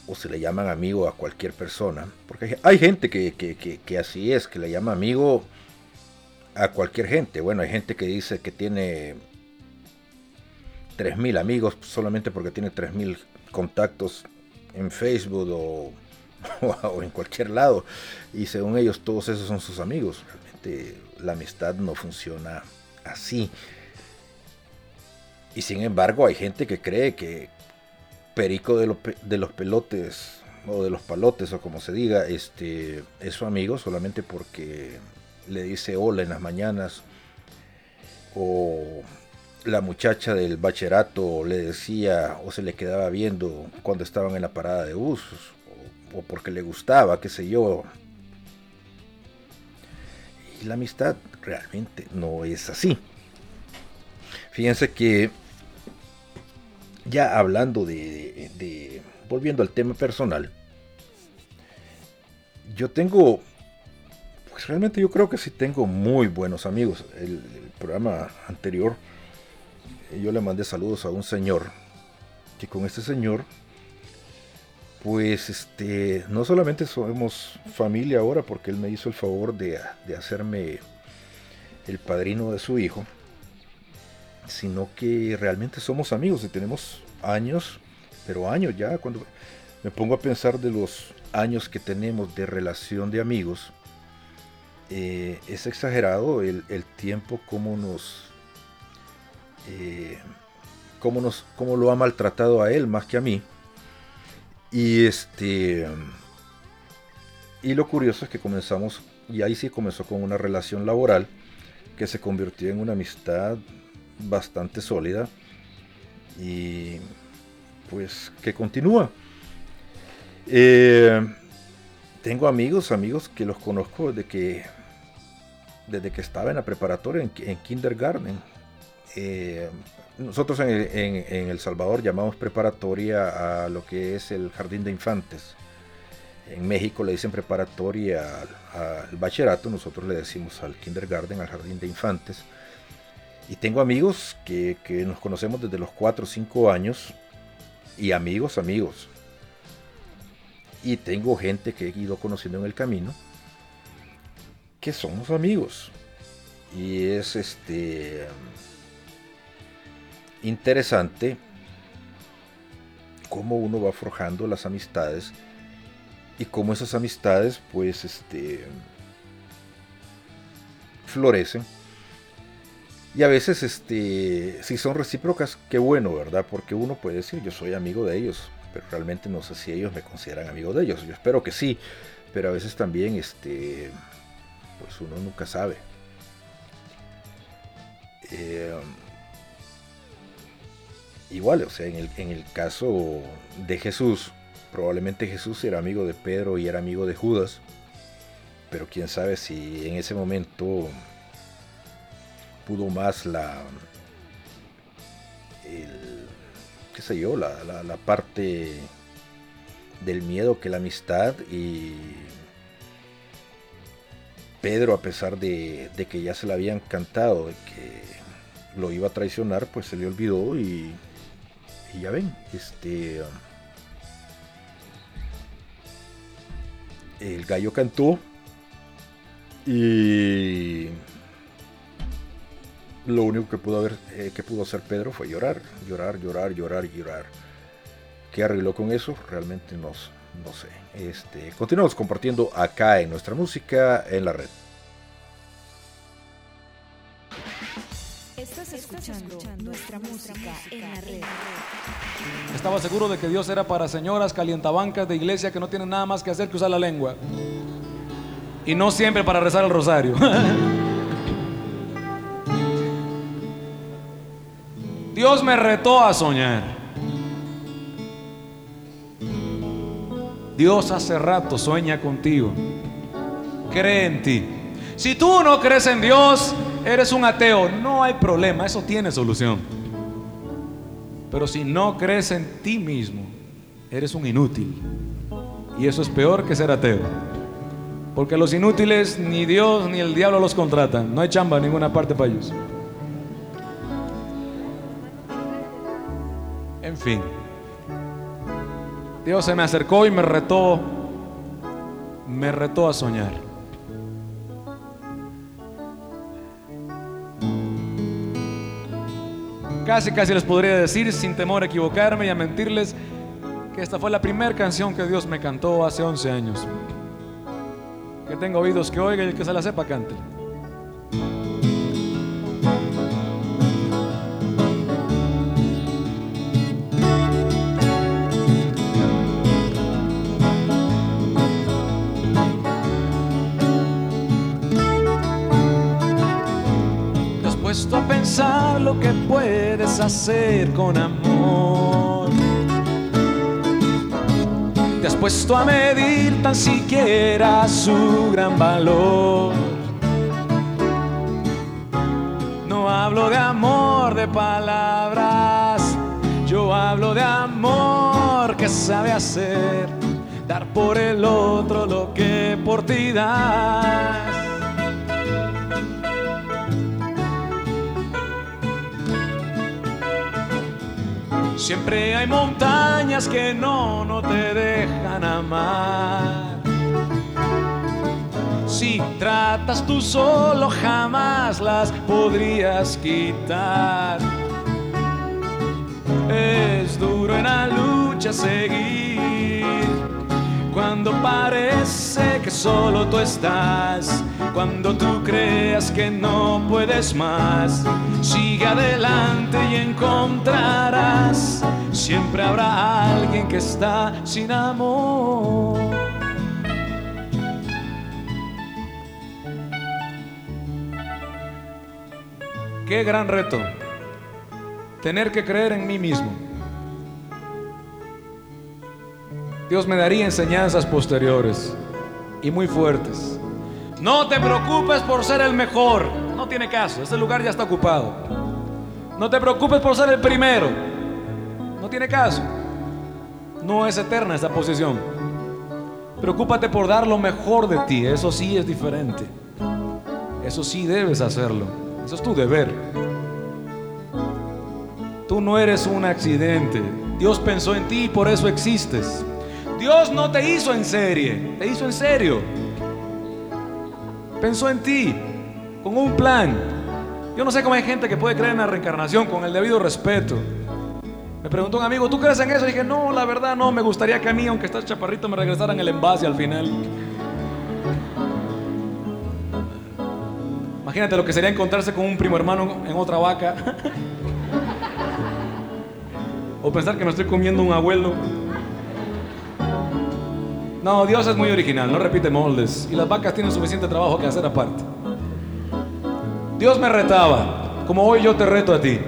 o se le llaman amigo a cualquier persona, porque hay gente que, que, que, así es, que le llama amigo a cualquier gente. Bueno, hay gente que dice que tiene 3.000 amigos solamente porque tiene 3.000 contactos en Facebook o, o, en cualquier lado. Y según ellos todos esos son sus amigos. Realmente la amistad no funciona así. Y sin embargo hay gente que cree que Perico de, lo, de los pelotes o de los palotes o como se diga, este, es su amigo solamente porque le dice hola en las mañanas o la muchacha del bacherato le decía o se le quedaba viendo cuando estaban en la parada de bus o, o porque le gustaba, qué sé yo. Y la amistad realmente no es así. Fíjense que ya hablando de, volviendo al tema personal, yo tengo, pues realmente yo creo que sí tengo muy buenos amigos. El, el programa anterior yo le mandé saludos a un señor que con este señor pues este no solamente somos familia ahora porque él me hizo el favor de, de hacerme el padrino de su hijo sino que realmente somos amigos y tenemos años pero años ya cuando me pongo a pensar de los años que tenemos de relación de amigos eh, es exagerado el, tiempo como nos eh, cómo, nos, lo ha maltratado a él más que a mí. Y este. Y lo curioso es que comenzamos, y ahí sí comenzó con una relación laboral que se convirtió en una amistad bastante sólida y pues que continúa. Eh, tengo amigos, amigos que los conozco desde que desde que estaba en la preparatoria, en, en kindergarten, eh, nosotros en, El Salvador llamamos preparatoria a lo que es el jardín de infantes. En México le dicen preparatoria al, al bachillerato, nosotros le decimos al kindergarten, al jardín de infantes. Y tengo amigos que, que nos conocemos desde los 4 o 5 años y amigos, amigos. Y tengo gente que he ido conociendo en el camino que somos amigos. Y es este interesante cómo uno va forjando las amistades y cómo esas amistades pues este florecen y a veces este si son recíprocas qué bueno verdad porque uno puede decir yo soy amigo de ellos pero realmente no sé si ellos me consideran amigo de ellos. Yo espero que sí pero a veces también este pues uno nunca sabe. Eh, igual, o sea, en el, en el, caso de Jesús, probablemente Jesús era amigo de Pedro y era amigo de Judas, pero quién sabe si en ese momento pudo más la, el, qué sé yo, la, la, la parte del miedo que la amistad y Pedro, a pesar de, de, que ya se le habían cantado, de que lo iba a traicionar, pues se le olvidó y ya ven, este. El gallo cantó. Y. Lo único que pudo, haber, eh, que pudo hacer Pedro fue llorar, llorar, llorar, llorar, llorar. ¿Qué arregló con eso? Realmente no, no sé. Este, continuamos compartiendo acá en nuestra música en la red. Estás escuchando nuestra música en la red. Estaba seguro de que Dios era para señoras calientabancas de iglesia que no tienen nada más que hacer que usar la lengua. Y no siempre para rezar el rosario. Dios me retó a soñar. Dios hace rato sueña contigo. Cree en ti. Si tú no crees en Dios, eres un ateo. No hay problema, eso tiene solución. Pero si no crees en ti mismo, eres un inútil. Y eso es peor que ser ateo. Porque los inútiles ni Dios ni el diablo los contratan. No hay chamba en ninguna parte para ellos. En fin. Dios se me acercó y me retó. Me retó a soñar. Casi, casi les podría decir, sin temor a equivocarme y a mentirles, que esta fue la primera canción que Dios me cantó hace 11 años. Que tenga oídos que oiga y el que se la sepa cante. A pensar lo que puedes hacer con amor? ¿Te has puesto a medir tan siquiera su gran valor? No hablo de amor de palabras, yo hablo de amor que sabe hacer, dar por el otro lo que por ti das. Siempre hay montañas que no, no te dejan amar. Si tratas tú solo, jamás las podrías quitar. Es duro en la lucha seguir. Cuando parece que solo tú estás, cuando tú creas que no puedes más, sigue adelante y encontrarás, siempre habrá alguien que está sin amor. Qué gran reto, tener que creer en mí mismo. Dios me daría enseñanzas posteriores y muy fuertes. No te preocupes por ser el mejor. No tiene caso, ese lugar ya está ocupado. No te preocupes por ser el primero. No tiene caso. No es eterna esa posición. Preocúpate por dar lo mejor de ti. Eso sí es diferente. Eso sí debes hacerlo. Eso es tu deber. Tú no eres un accidente. Dios pensó en ti y por eso existes. Dios no te hizo en serie, te hizo en serio. Pensó en ti, con un plan. Yo no sé cómo hay gente que puede creer en la reencarnación con el debido respeto. Me preguntó un amigo, ¿tú crees en eso? Y dije, no, la verdad no, me gustaría que a mí, aunque estás chaparrito, me regresaran el envase al final. Imagínate lo que sería encontrarse con un primo hermano en otra vaca. o pensar que me estoy comiendo un abuelo. No, Dios es muy original, no repite moldes. Y las vacas tienen suficiente trabajo que hacer aparte. Dios me retaba, como hoy yo te reto a ti.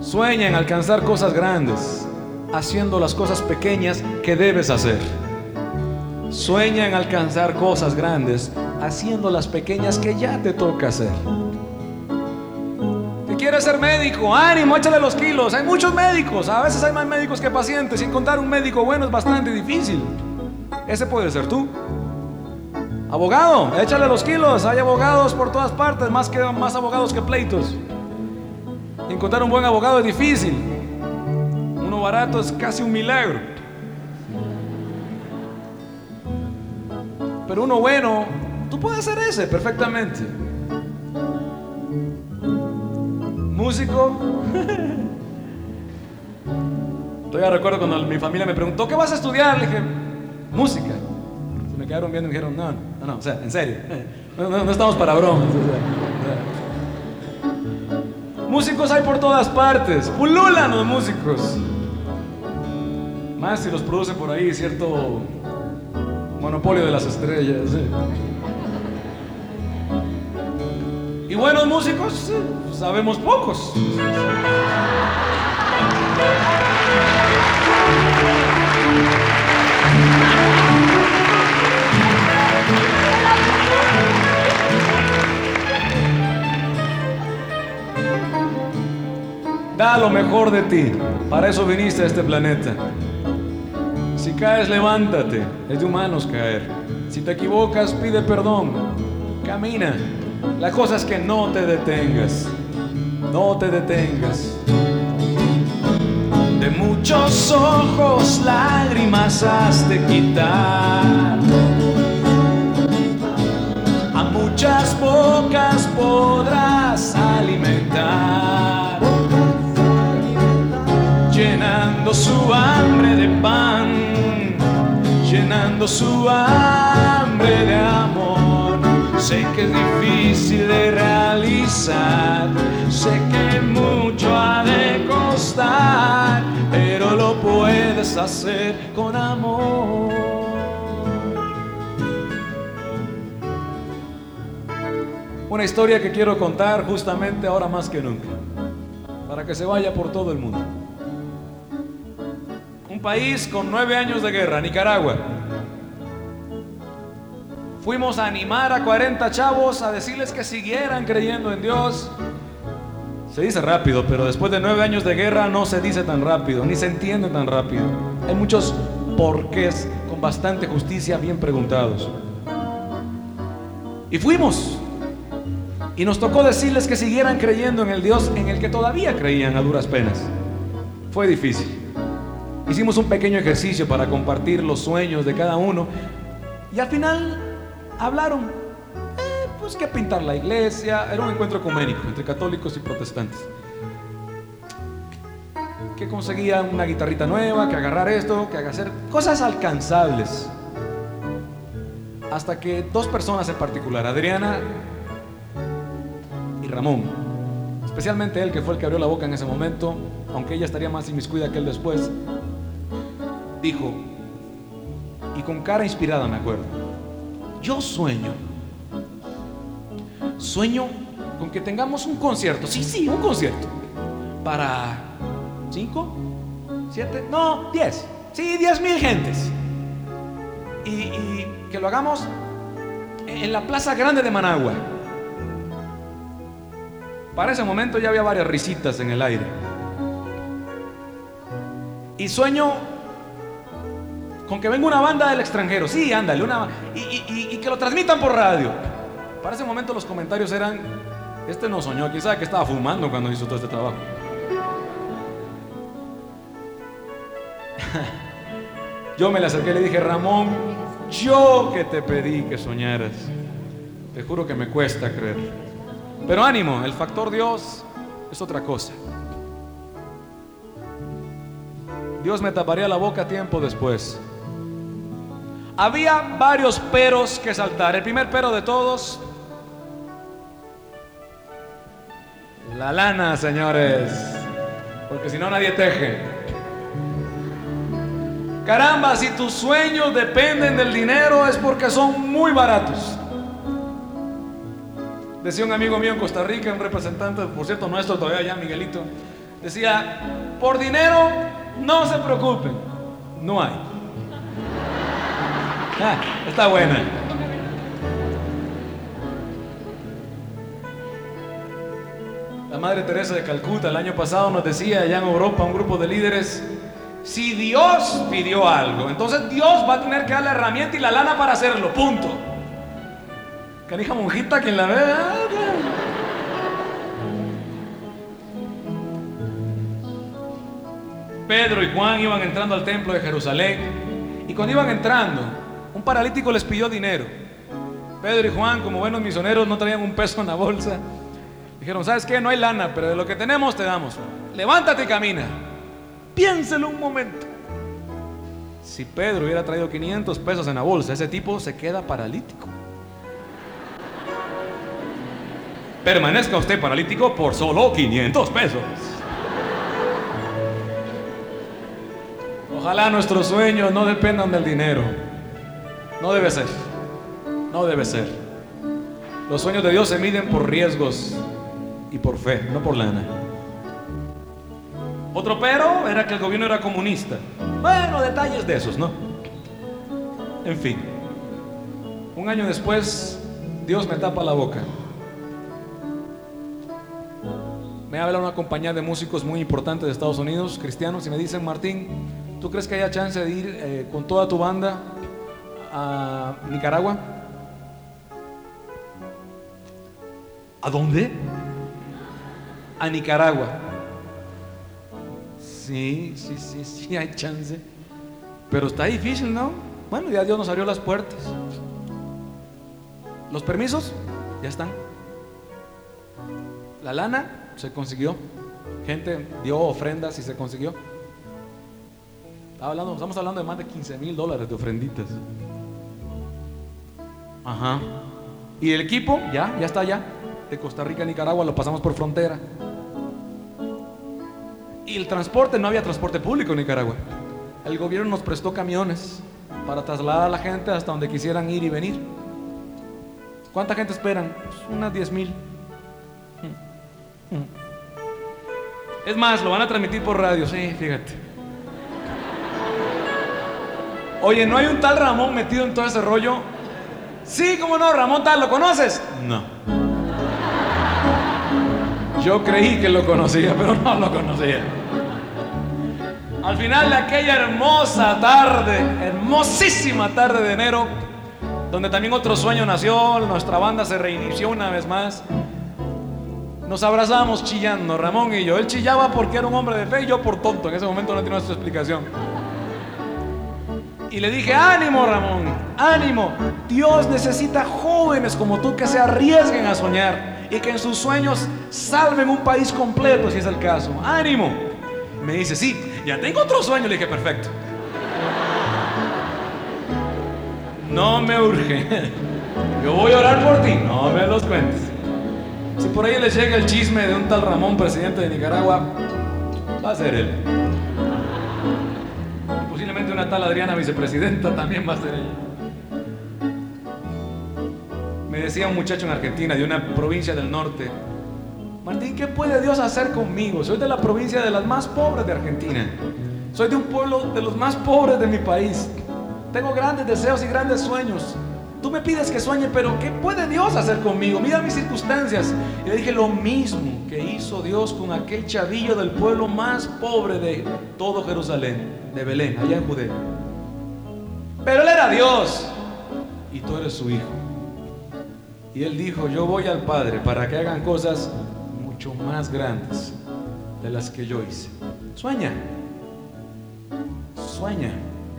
Sueña en alcanzar cosas grandes, haciendo las cosas pequeñas que debes hacer. Sueña en alcanzar cosas grandes, haciendo las pequeñas que ya te toca hacer. ¿Te quieres ser médico? Ánimo, échale los kilos. Hay muchos médicos. A veces hay más médicos que pacientes. Y encontrar un médico bueno es bastante difícil. Ese puede ser tú. Abogado, échale los kilos. Hay abogados por todas partes, más, que, más abogados que pleitos. Encontrar un buen abogado es difícil. Uno barato es casi un milagro. Pero uno bueno, tú puedes hacer ese perfectamente. Músico. Todavía recuerdo cuando mi familia me preguntó, ¿qué vas a estudiar? Le dije, música. Se me quedaron viendo y me dijeron, no, no, no, o sea, en serio. No, no- no estamos para bromas. o sea. Músicos hay por todas partes. Pululan los músicos. Más si los produce por ahí cierto monopolio de las estrellas. sí. Y buenos músicos, sabemos pocos. Da lo mejor de ti. Para eso viniste a este planeta. Si caes, levántate. Es de humanos caer. Si te equivocas, pide perdón. Camina. La cosa es que no te detengas. No te detengas. De muchos ojos lágrimas has de quitar. A muchas bocas podrás alimentar. Llenando su hambre de pan, llenando su hambre de amor. Sé que es difícil de realizar, sé que mucho ha de costar, pero lo puedes hacer con amor. Una historia que quiero contar justamente ahora más que nunca, para que se vaya por todo el mundo. Un país con nueve años de guerra, Nicaragua. Fuimos a animar a 40 chavos a decirles que siguieran creyendo en Dios. Se dice rápido, pero después de nueve años de guerra no se dice tan rápido, ni se entiende tan rápido. Hay muchos porqués con bastante justicia bien preguntados. Y fuimos. Y nos tocó decirles que siguieran creyendo en el Dios en el que todavía creían a duras penas. Fue difícil. Hicimos un pequeño ejercicio para compartir los sueños de cada uno. Y al final hablaron, eh, pues que pintar la iglesia. Era un encuentro ecuménico entre católicos y protestantes. Que conseguían una guitarrita nueva, que agarrar esto, que hacer cosas alcanzables. Hasta que dos personas en particular, Adriana y Ramón, especialmente él que fue el que abrió la boca en ese momento, aunque ella estaría más inmiscuida que él después, dijo, y con cara inspirada me acuerdo, yo sueño, sueño con que tengamos un concierto, sí, sí, un concierto, para cinco, siete, no, diez, sí, diez mil gentes, y, y que lo hagamos en la Plaza Grande de Managua. Para ese momento ya había varias risitas en el aire. Y sueño con que venga una banda del extranjero. Sí, ándale, una y, y- que lo transmitan por radio. Para ese momento los comentarios eran, este no soñó, quién sabe que estaba fumando cuando hizo todo este trabajo. Yo me le acerqué y le dije, Ramón, yo que te pedí que soñaras. Te juro que me cuesta creer. Pero ánimo, el factor Dios es otra cosa. Dios me taparía la boca tiempo después. Había varios peros que saltar. El primer pero de todos, la lana, señores. Porque si no nadie teje. Caramba, si tus sueños dependen del dinero es porque son muy baratos. Decía un amigo mío en Costa Rica, un representante, por cierto, nuestro todavía allá, Miguelito, decía, por dinero no se preocupen, no hay. Ah, está buena. La Madre Teresa de Calcuta el año pasado nos decía allá en Europa, un grupo de líderes, si Dios pidió algo, entonces Dios va a tener que dar la herramienta y la lana para hacerlo, punto. Canija monjita, quien la ve. ah, Pedro y Juan iban entrando al templo de Jerusalén y cuando iban entrando, un paralítico les pidió dinero. Pedro y Juan, como buenos misioneros, no traían un peso en la bolsa. Dijeron, ¿sabes qué? No hay lana, pero de lo que tenemos te damos. Levántate y camina. Piénselo un momento. Si Pedro hubiera traído 500 pesos en la bolsa, ese tipo se queda paralítico. Permanezca usted paralítico por solo 500 pesos. Ojalá nuestros sueños no dependan del dinero. No debe ser. No debe ser. Los sueños de Dios se miden por riesgos y por fe, no por lana. Otro pero era que el gobierno era comunista. Bueno, detalles de esos, ¿no? En fin. Un año después, Dios me tapa la boca. Me habla una compañía de músicos muy importante de Estados Unidos, cristianos, y me dicen, Martín, ¿tú crees que haya chance de ir eh, con toda tu banda a Nicaragua? ¿A dónde? A Nicaragua. Sí, sí, sí, sí, hay chance. Pero está difícil, ¿no? Bueno, ya Dios nos abrió las puertas. Los permisos ya están. La lana se consiguió. Gente dio ofrendas y se consiguió. Hablando, estamos hablando de más de 15 mil dólares de ofrenditas. Ajá. Y el equipo ya, ya está allá. De Costa Rica a Nicaragua lo pasamos por frontera. Y el transporte, no había transporte público en Nicaragua. El gobierno nos prestó camiones para trasladar a la gente hasta donde quisieran ir y venir. ¿Cuánta gente esperan? Pues unas 10 mil. Es más, lo van a transmitir por radio, sí, fíjate. Oye, ¿no hay un tal Ramón metido en todo ese rollo? Sí, ¿cómo no? Ramón tal, ¿lo conoces? No. Yo creí que lo conocía, pero no lo conocía. Al final de aquella hermosa tarde, hermosísima tarde de enero, donde también otro sueño nació, nuestra banda se reinició una vez más. Nos abrazamos chillando, Ramón y yo. Él chillaba porque era un hombre de fe y yo por tonto. En ese momento no tiene nuestra explicación. Y le dije, ánimo Ramón, ánimo. Dios necesita jóvenes como tú que se arriesguen a soñar y que en sus sueños salven un país completo si es el caso. Ánimo. Me dice, sí, ya tengo otro sueño. Le dije, perfecto. No me urge. Yo voy a orar por ti. No me los cuentes. Si por ahí les llega el chisme de un tal Ramón, presidente de Nicaragua, va a ser él. Una tal Adriana, vicepresidenta, también va a ser ella. Me decía un muchacho en Argentina, de una provincia del norte, Martín, ¿qué puede Dios hacer conmigo? Soy de la provincia de las más pobres de Argentina. Soy de un pueblo de los más pobres de mi país. Tengo grandes deseos y grandes sueños. Tú me pides que sueñe, pero ¿qué puede Dios hacer conmigo? Mira mis circunstancias. Y le dije lo mismo que hizo Dios con aquel chavillo del pueblo más pobre de todo Jerusalén, de Belén, allá en Judea. Pero él era Dios y tú eres su hijo. Y él dijo, yo voy al Padre para que hagan cosas mucho más grandes de las que yo hice. Sueña, sueña,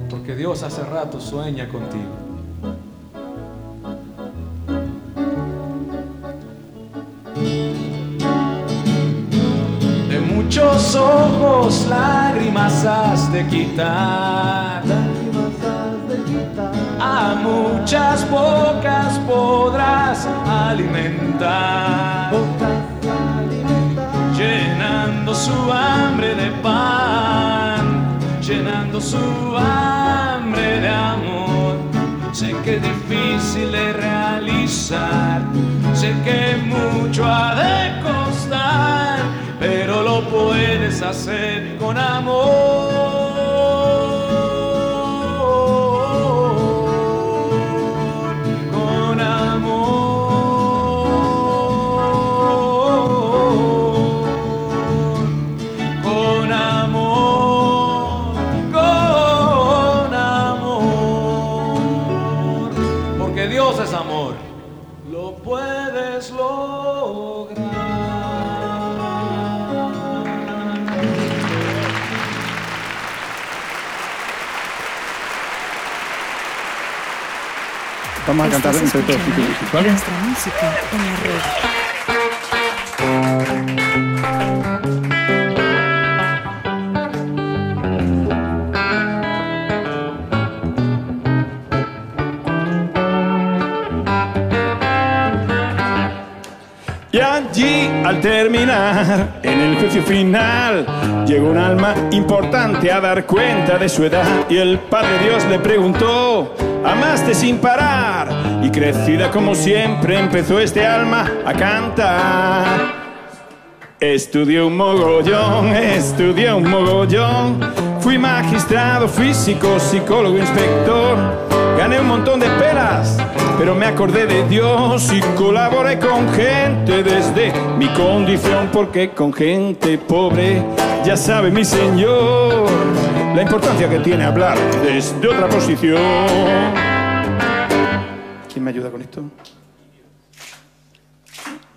porque Dios hace rato sueña contigo. Muchos ojos lágrimas has de quitar. A muchas bocas podrás alimentar. Llenando su hambre de pan, llenando su hambre de amor. Sé que difícil de realizar, sé que mucho ha de costar, pero lo puedes hacer con amor. Vamos a cantar entre todos. quieres. Nuestra música en la red. Y allí, al terminar, en el juicio final, llegó un alma importante a dar cuenta de su edad. Y el Padre Dios le preguntó, amaste sin parar. Y crecida como siempre, empezó este alma a cantar. Estudié un mogollón, estudié un mogollón. Fui magistrado, físico, psicólogo, inspector. Gané un montón de pelas pero me acordé de Dios y colaboré con gente desde mi condición, porque con gente pobre, ya sabe mi Señor, la importancia que tiene hablar desde otra posición. ¿Quién me ayuda con esto?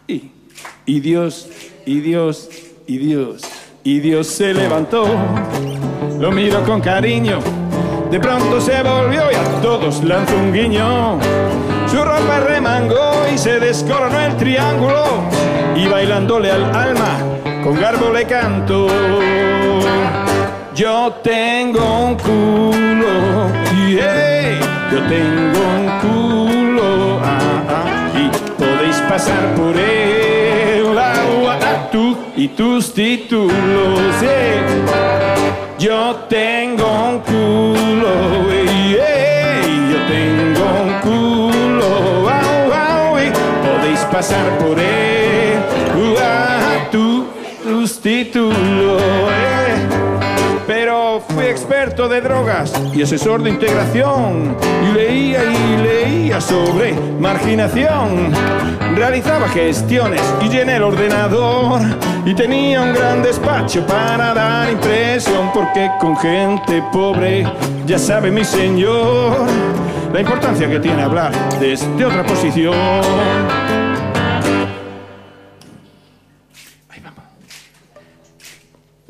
Y, y Dios, y Dios, y Dios, y Dios se levantó, lo miro con cariño, de pronto se volvió y a todos lanzó un guiño. Su ropa remangó y se descoronó el triángulo y bailándole al alma con garbo le canto. Yo tengo un culo, yo tengo un culo, pasar por él, ah, ah, tú y tus títulos, yeah. Yo tengo un culo, yeah, yo tengo un culo, au, y podéis pasar por él, ah, tú, tus títulos, eh. Pero fui experto de drogas y asesor de integración. Y leía y leía sobre marginación. Realizaba gestiones y llené el ordenador. Y tenía un gran despacho para dar impresión. Porque con gente pobre, ya sabe mi señor, la importancia que tiene hablar desde otra posición.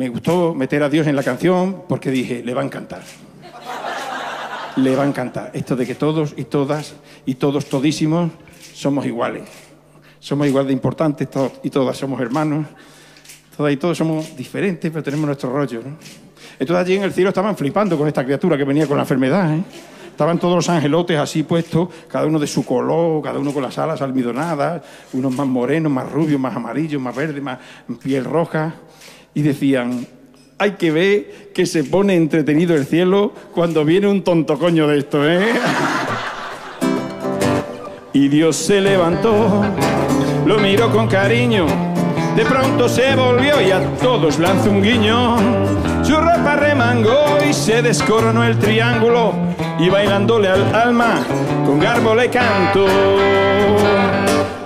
Me gustó meter a Dios en la canción porque dije, le va a encantar. Le va a encantar. Esto de que todos y todas y todos todísimos somos iguales. Somos igual de importantes todos y todas somos hermanos. Todas y todos somos diferentes, pero tenemos nuestro rollo. ¿no? Entonces allí en el cielo estaban flipando con esta criatura que venía con la enfermedad. ¿eh? Estaban todos los angelotes así puestos, cada uno de su color, cada uno con las alas almidonadas, unos más morenos, más rubios, más amarillos, más verdes, más piel roja y decían, hay que ver que se pone entretenido el cielo cuando viene un tonto coño de esto, ¿eh? Y Dios se levantó, lo miró con cariño, de pronto se volvió y a todos lanzó un guiño. Su ropa remangó y se descoronó el triángulo y bailándole al alma con garbo le canto.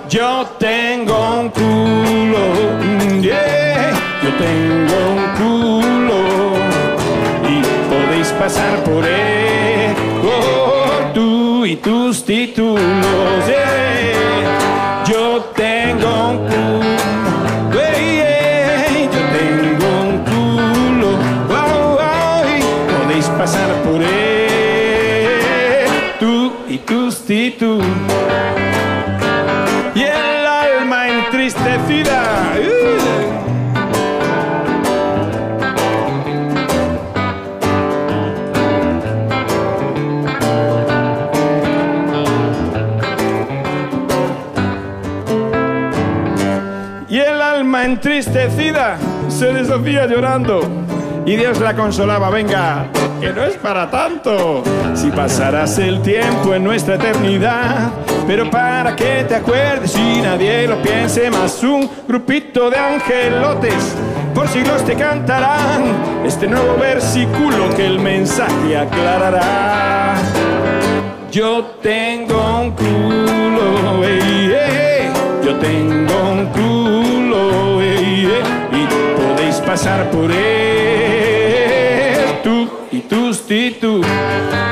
Yo tengo un culo, yeah, tengo un culo y podéis pasar por él, oh, tú y tus títulos. Yo tengo un culo, yeah, yo tengo un culo, wow, wow, y podéis pasar por él, tú y tus títulos y el alma entristecida. ¡uh! Entristecida se deshacía llorando. Y Dios la consolaba, venga, que no es para tanto. Si pasarás el tiempo en nuestra eternidad, pero para que te acuerdes y nadie lo piense más, un grupito de angelotes por siglos te cantarán este nuevo versículo que el mensaje aclarará. Yo tengo un culo, ey, ey, yo tengo un culo, y podéis pasar por él, tú y tus títulos.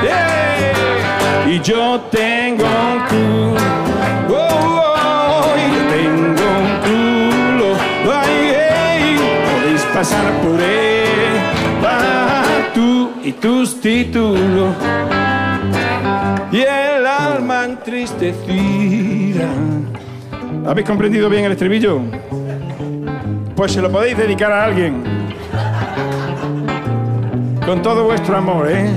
ey, y yo tengo un culo, oh, oh, y yo tengo un culo, ay, podéis pasar por él, tú y tus títulos y el alma entristecida. ¿Habéis comprendido bien el estribillo? Pues se lo podéis dedicar a alguien. Con todo vuestro amor, ¿eh?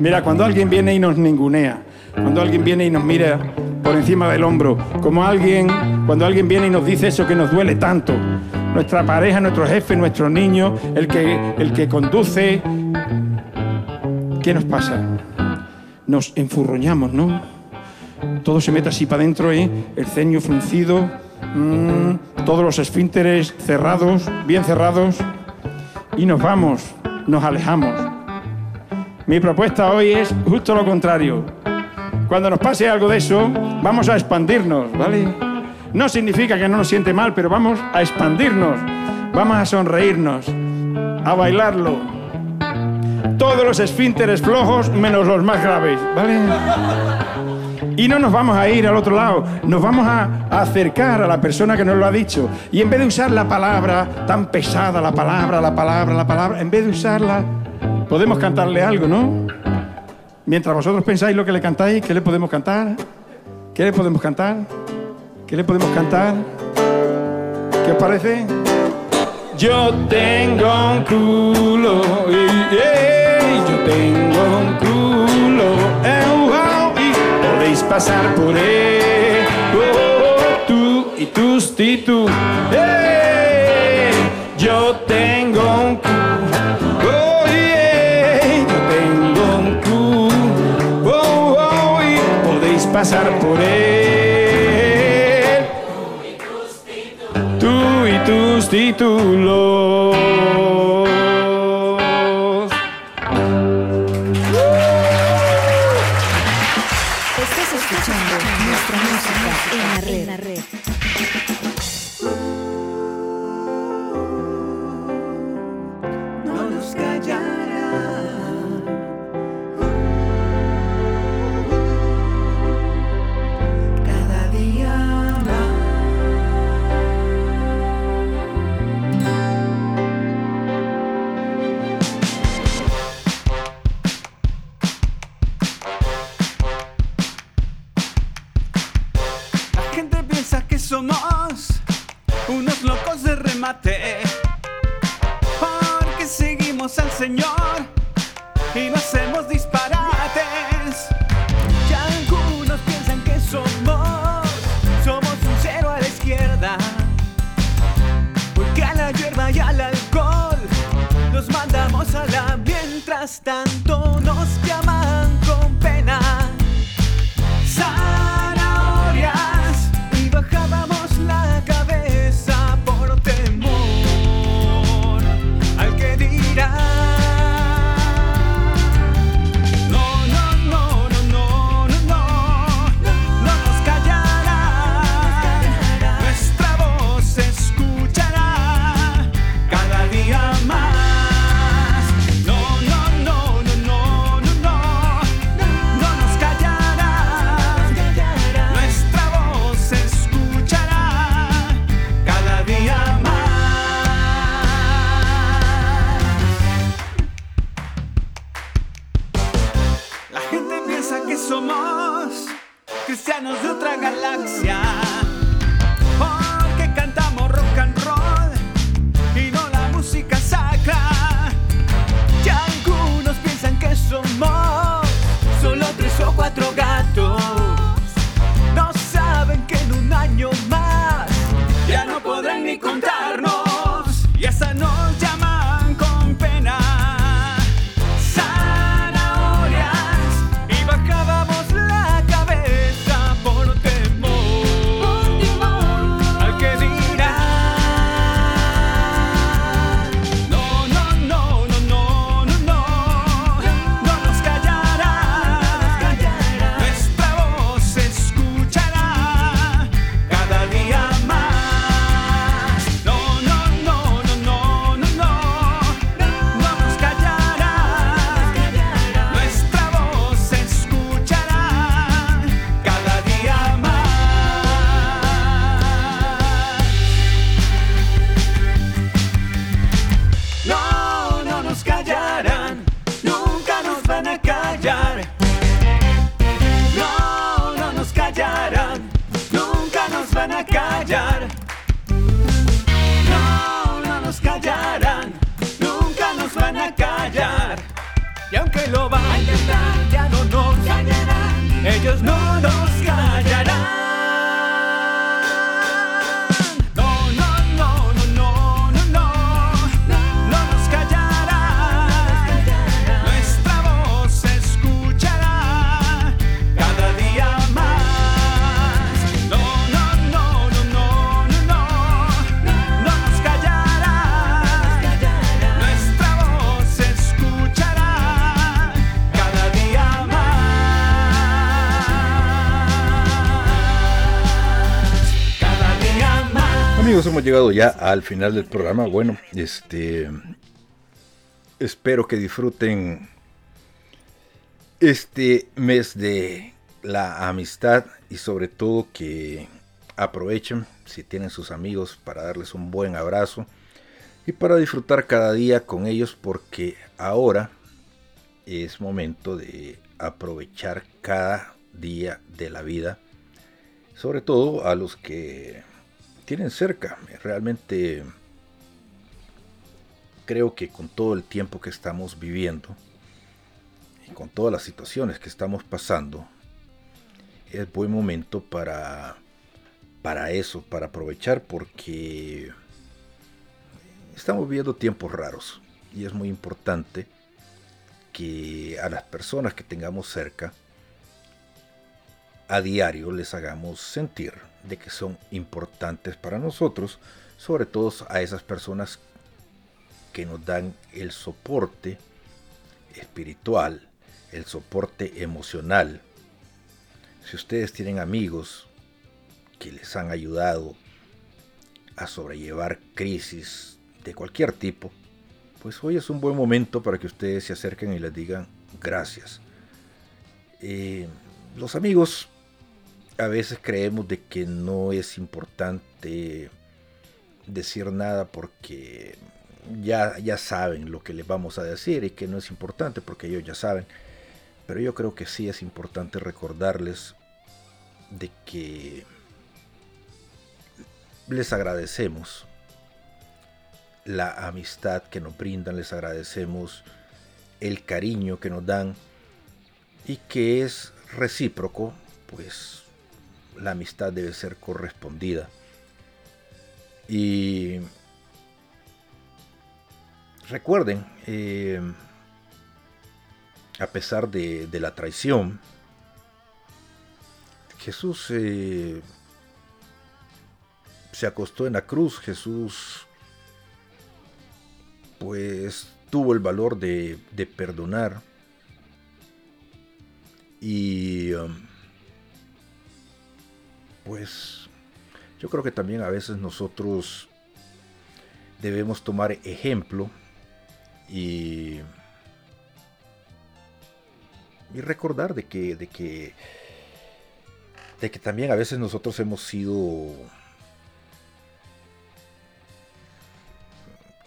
Mira, cuando alguien viene y nos ningunea, cuando alguien viene y nos mira por encima del hombro, como alguien, cuando alguien viene y nos dice eso que nos duele tanto, nuestra pareja, nuestro jefe, nuestro niño, el que, el que conduce, ¿qué nos pasa? nos enfurroñamos, ¿no? Todo se mete así para adentro, ¿eh? El ceño fruncido, mm, todos los esfínteres cerrados, bien cerrados, y nos vamos, nos alejamos. Mi propuesta hoy es justo lo contrario. cuando nos pase algo de eso, vamos a expandirnos, ¿vale? No significa que no nos siente mal, pero vamos a expandirnos, vamos a sonreírnos, a bailarlo. Todos los esfínteres flojos menos los más graves, ¿vale? Y no nos vamos a ir al otro lado, nos vamos a, acercar a la persona que nos lo ha dicho. Y en vez de usar la palabra tan pesada, la palabra, la palabra, la palabra, en vez de usarla, podemos cantarle algo, ¿no? Mientras vosotros pensáis lo que le cantáis, ¿qué le podemos cantar? ¿Qué le podemos cantar? ¿Qué le podemos cantar? ¿Qué os parece? Yo tengo un culo, yo tengo un culo, pasar por él, oh, oh, oh, tú y tus y tú. eh, yo tengo un culo, oh, yeah, yo tengo un culo, oh, oh, y podéis pasar por él. Tú y tus títulos. Nuestra música en la red. En la red. Y aunque lo van a intentar, ya no nos callarán. Ellos no nos Amigos, hemos llegado ya al final del programa. Bueno, este espero que disfruten este mes de la amistad y sobre todo que aprovechen si tienen sus amigos para darles un buen abrazo y para disfrutar cada día con ellos porque ahora es momento de aprovechar cada día de la vida, sobre todo a los que tienen cerca. Realmente creo que con todo el tiempo que estamos viviendo y con todas las situaciones que estamos pasando, es buen momento para, para eso, para aprovechar porque estamos viviendo tiempos raros y es muy importante que a las personas que tengamos cerca a diario les hagamos sentir de que son importantes para nosotros, sobre todo a esas personas que nos dan el soporte espiritual, el soporte emocional. Si ustedes tienen amigos que les han ayudado a sobrellevar crisis de cualquier tipo, pues hoy es un buen momento para que ustedes se acerquen y les digan gracias. Eh, los amigos a veces creemos de que no es importante decir nada porque ya, ya saben lo que les vamos a decir y que no es importante porque ellos ya saben. Pero yo creo que sí es importante recordarles de que les agradecemos la amistad que nos brindan, les agradecemos el cariño que nos dan y que es recíproco, pues la amistad debe ser correspondida. Y recuerden, eh, a pesar de, la traición, Jesús eh, se acostó en la cruz, Jesús pues tuvo el valor de, de perdonar y um, pues yo creo que también a veces nosotros debemos tomar ejemplo y, y recordar de que, de que de que también a veces nosotros hemos sido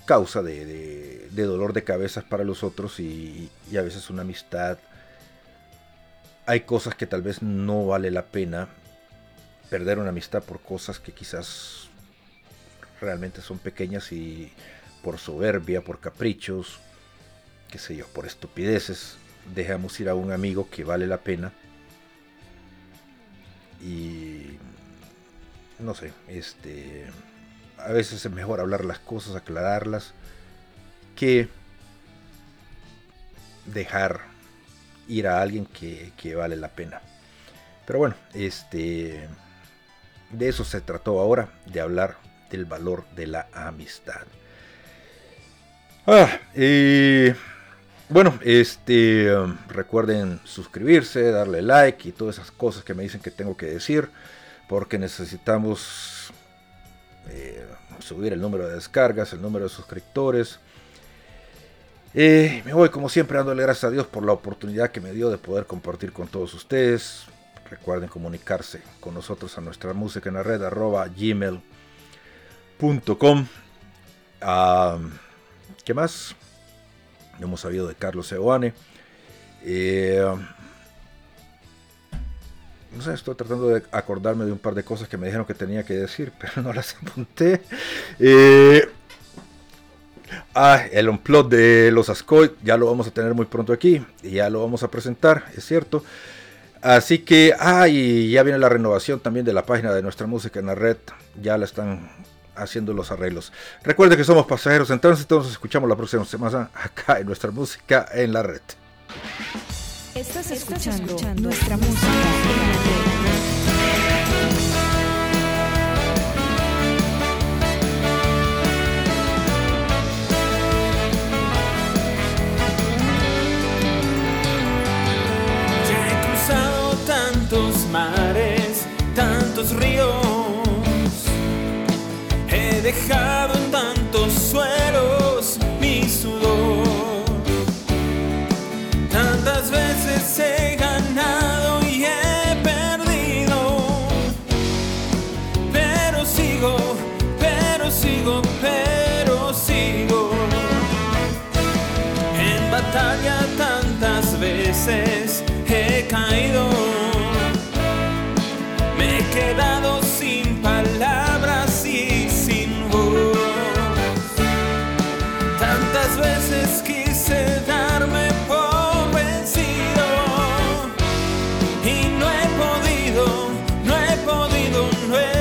causa de, dolor de cabezas para los otros y, a veces una amistad. Hay cosas que tal vez no vale la pena perder una amistad por cosas que quizás realmente son pequeñas y por soberbia, por caprichos, qué sé yo, por estupideces, dejamos ir a un amigo que vale la pena y no sé, este a veces es mejor hablar las cosas, aclararlas que dejar ir a alguien que, que vale la pena. Pero bueno, este de eso se trató ahora, de hablar del valor de la amistad. Ah, y bueno, este, recuerden suscribirse, darle like y todas esas cosas que me dicen que tengo que decir, porque necesitamos eh, subir el número de descargas, el número de suscriptores. Eh, me voy como siempre dándole gracias a Dios por la oportunidad que me dio de poder compartir con todos ustedes. Recuerden comunicarse con nosotros a nuestra música en la red arroba gmail.com. Uh, ¿Qué más? Hemos sabido de Carlos Eoane. Eh, no sé, estoy tratando de acordarme de un par de cosas que me dijeron que tenía que decir, pero no las apunté. Eh, ah, el unplot de los Ascoy ya lo vamos a tener muy pronto aquí y ya lo vamos a presentar, es cierto. Así que, ah, y ya viene la renovación también de la página de nuestra música en la red. Ya la están haciendo los arreglos. Recuerden que somos pasajeros, entonces todos escuchamos la próxima semana acá en nuestra música en la red. Estás escuchando, nuestra música en la red. mares, tantos ríos. He dejado en tantos suelos mi sudor. Tantas veces he real.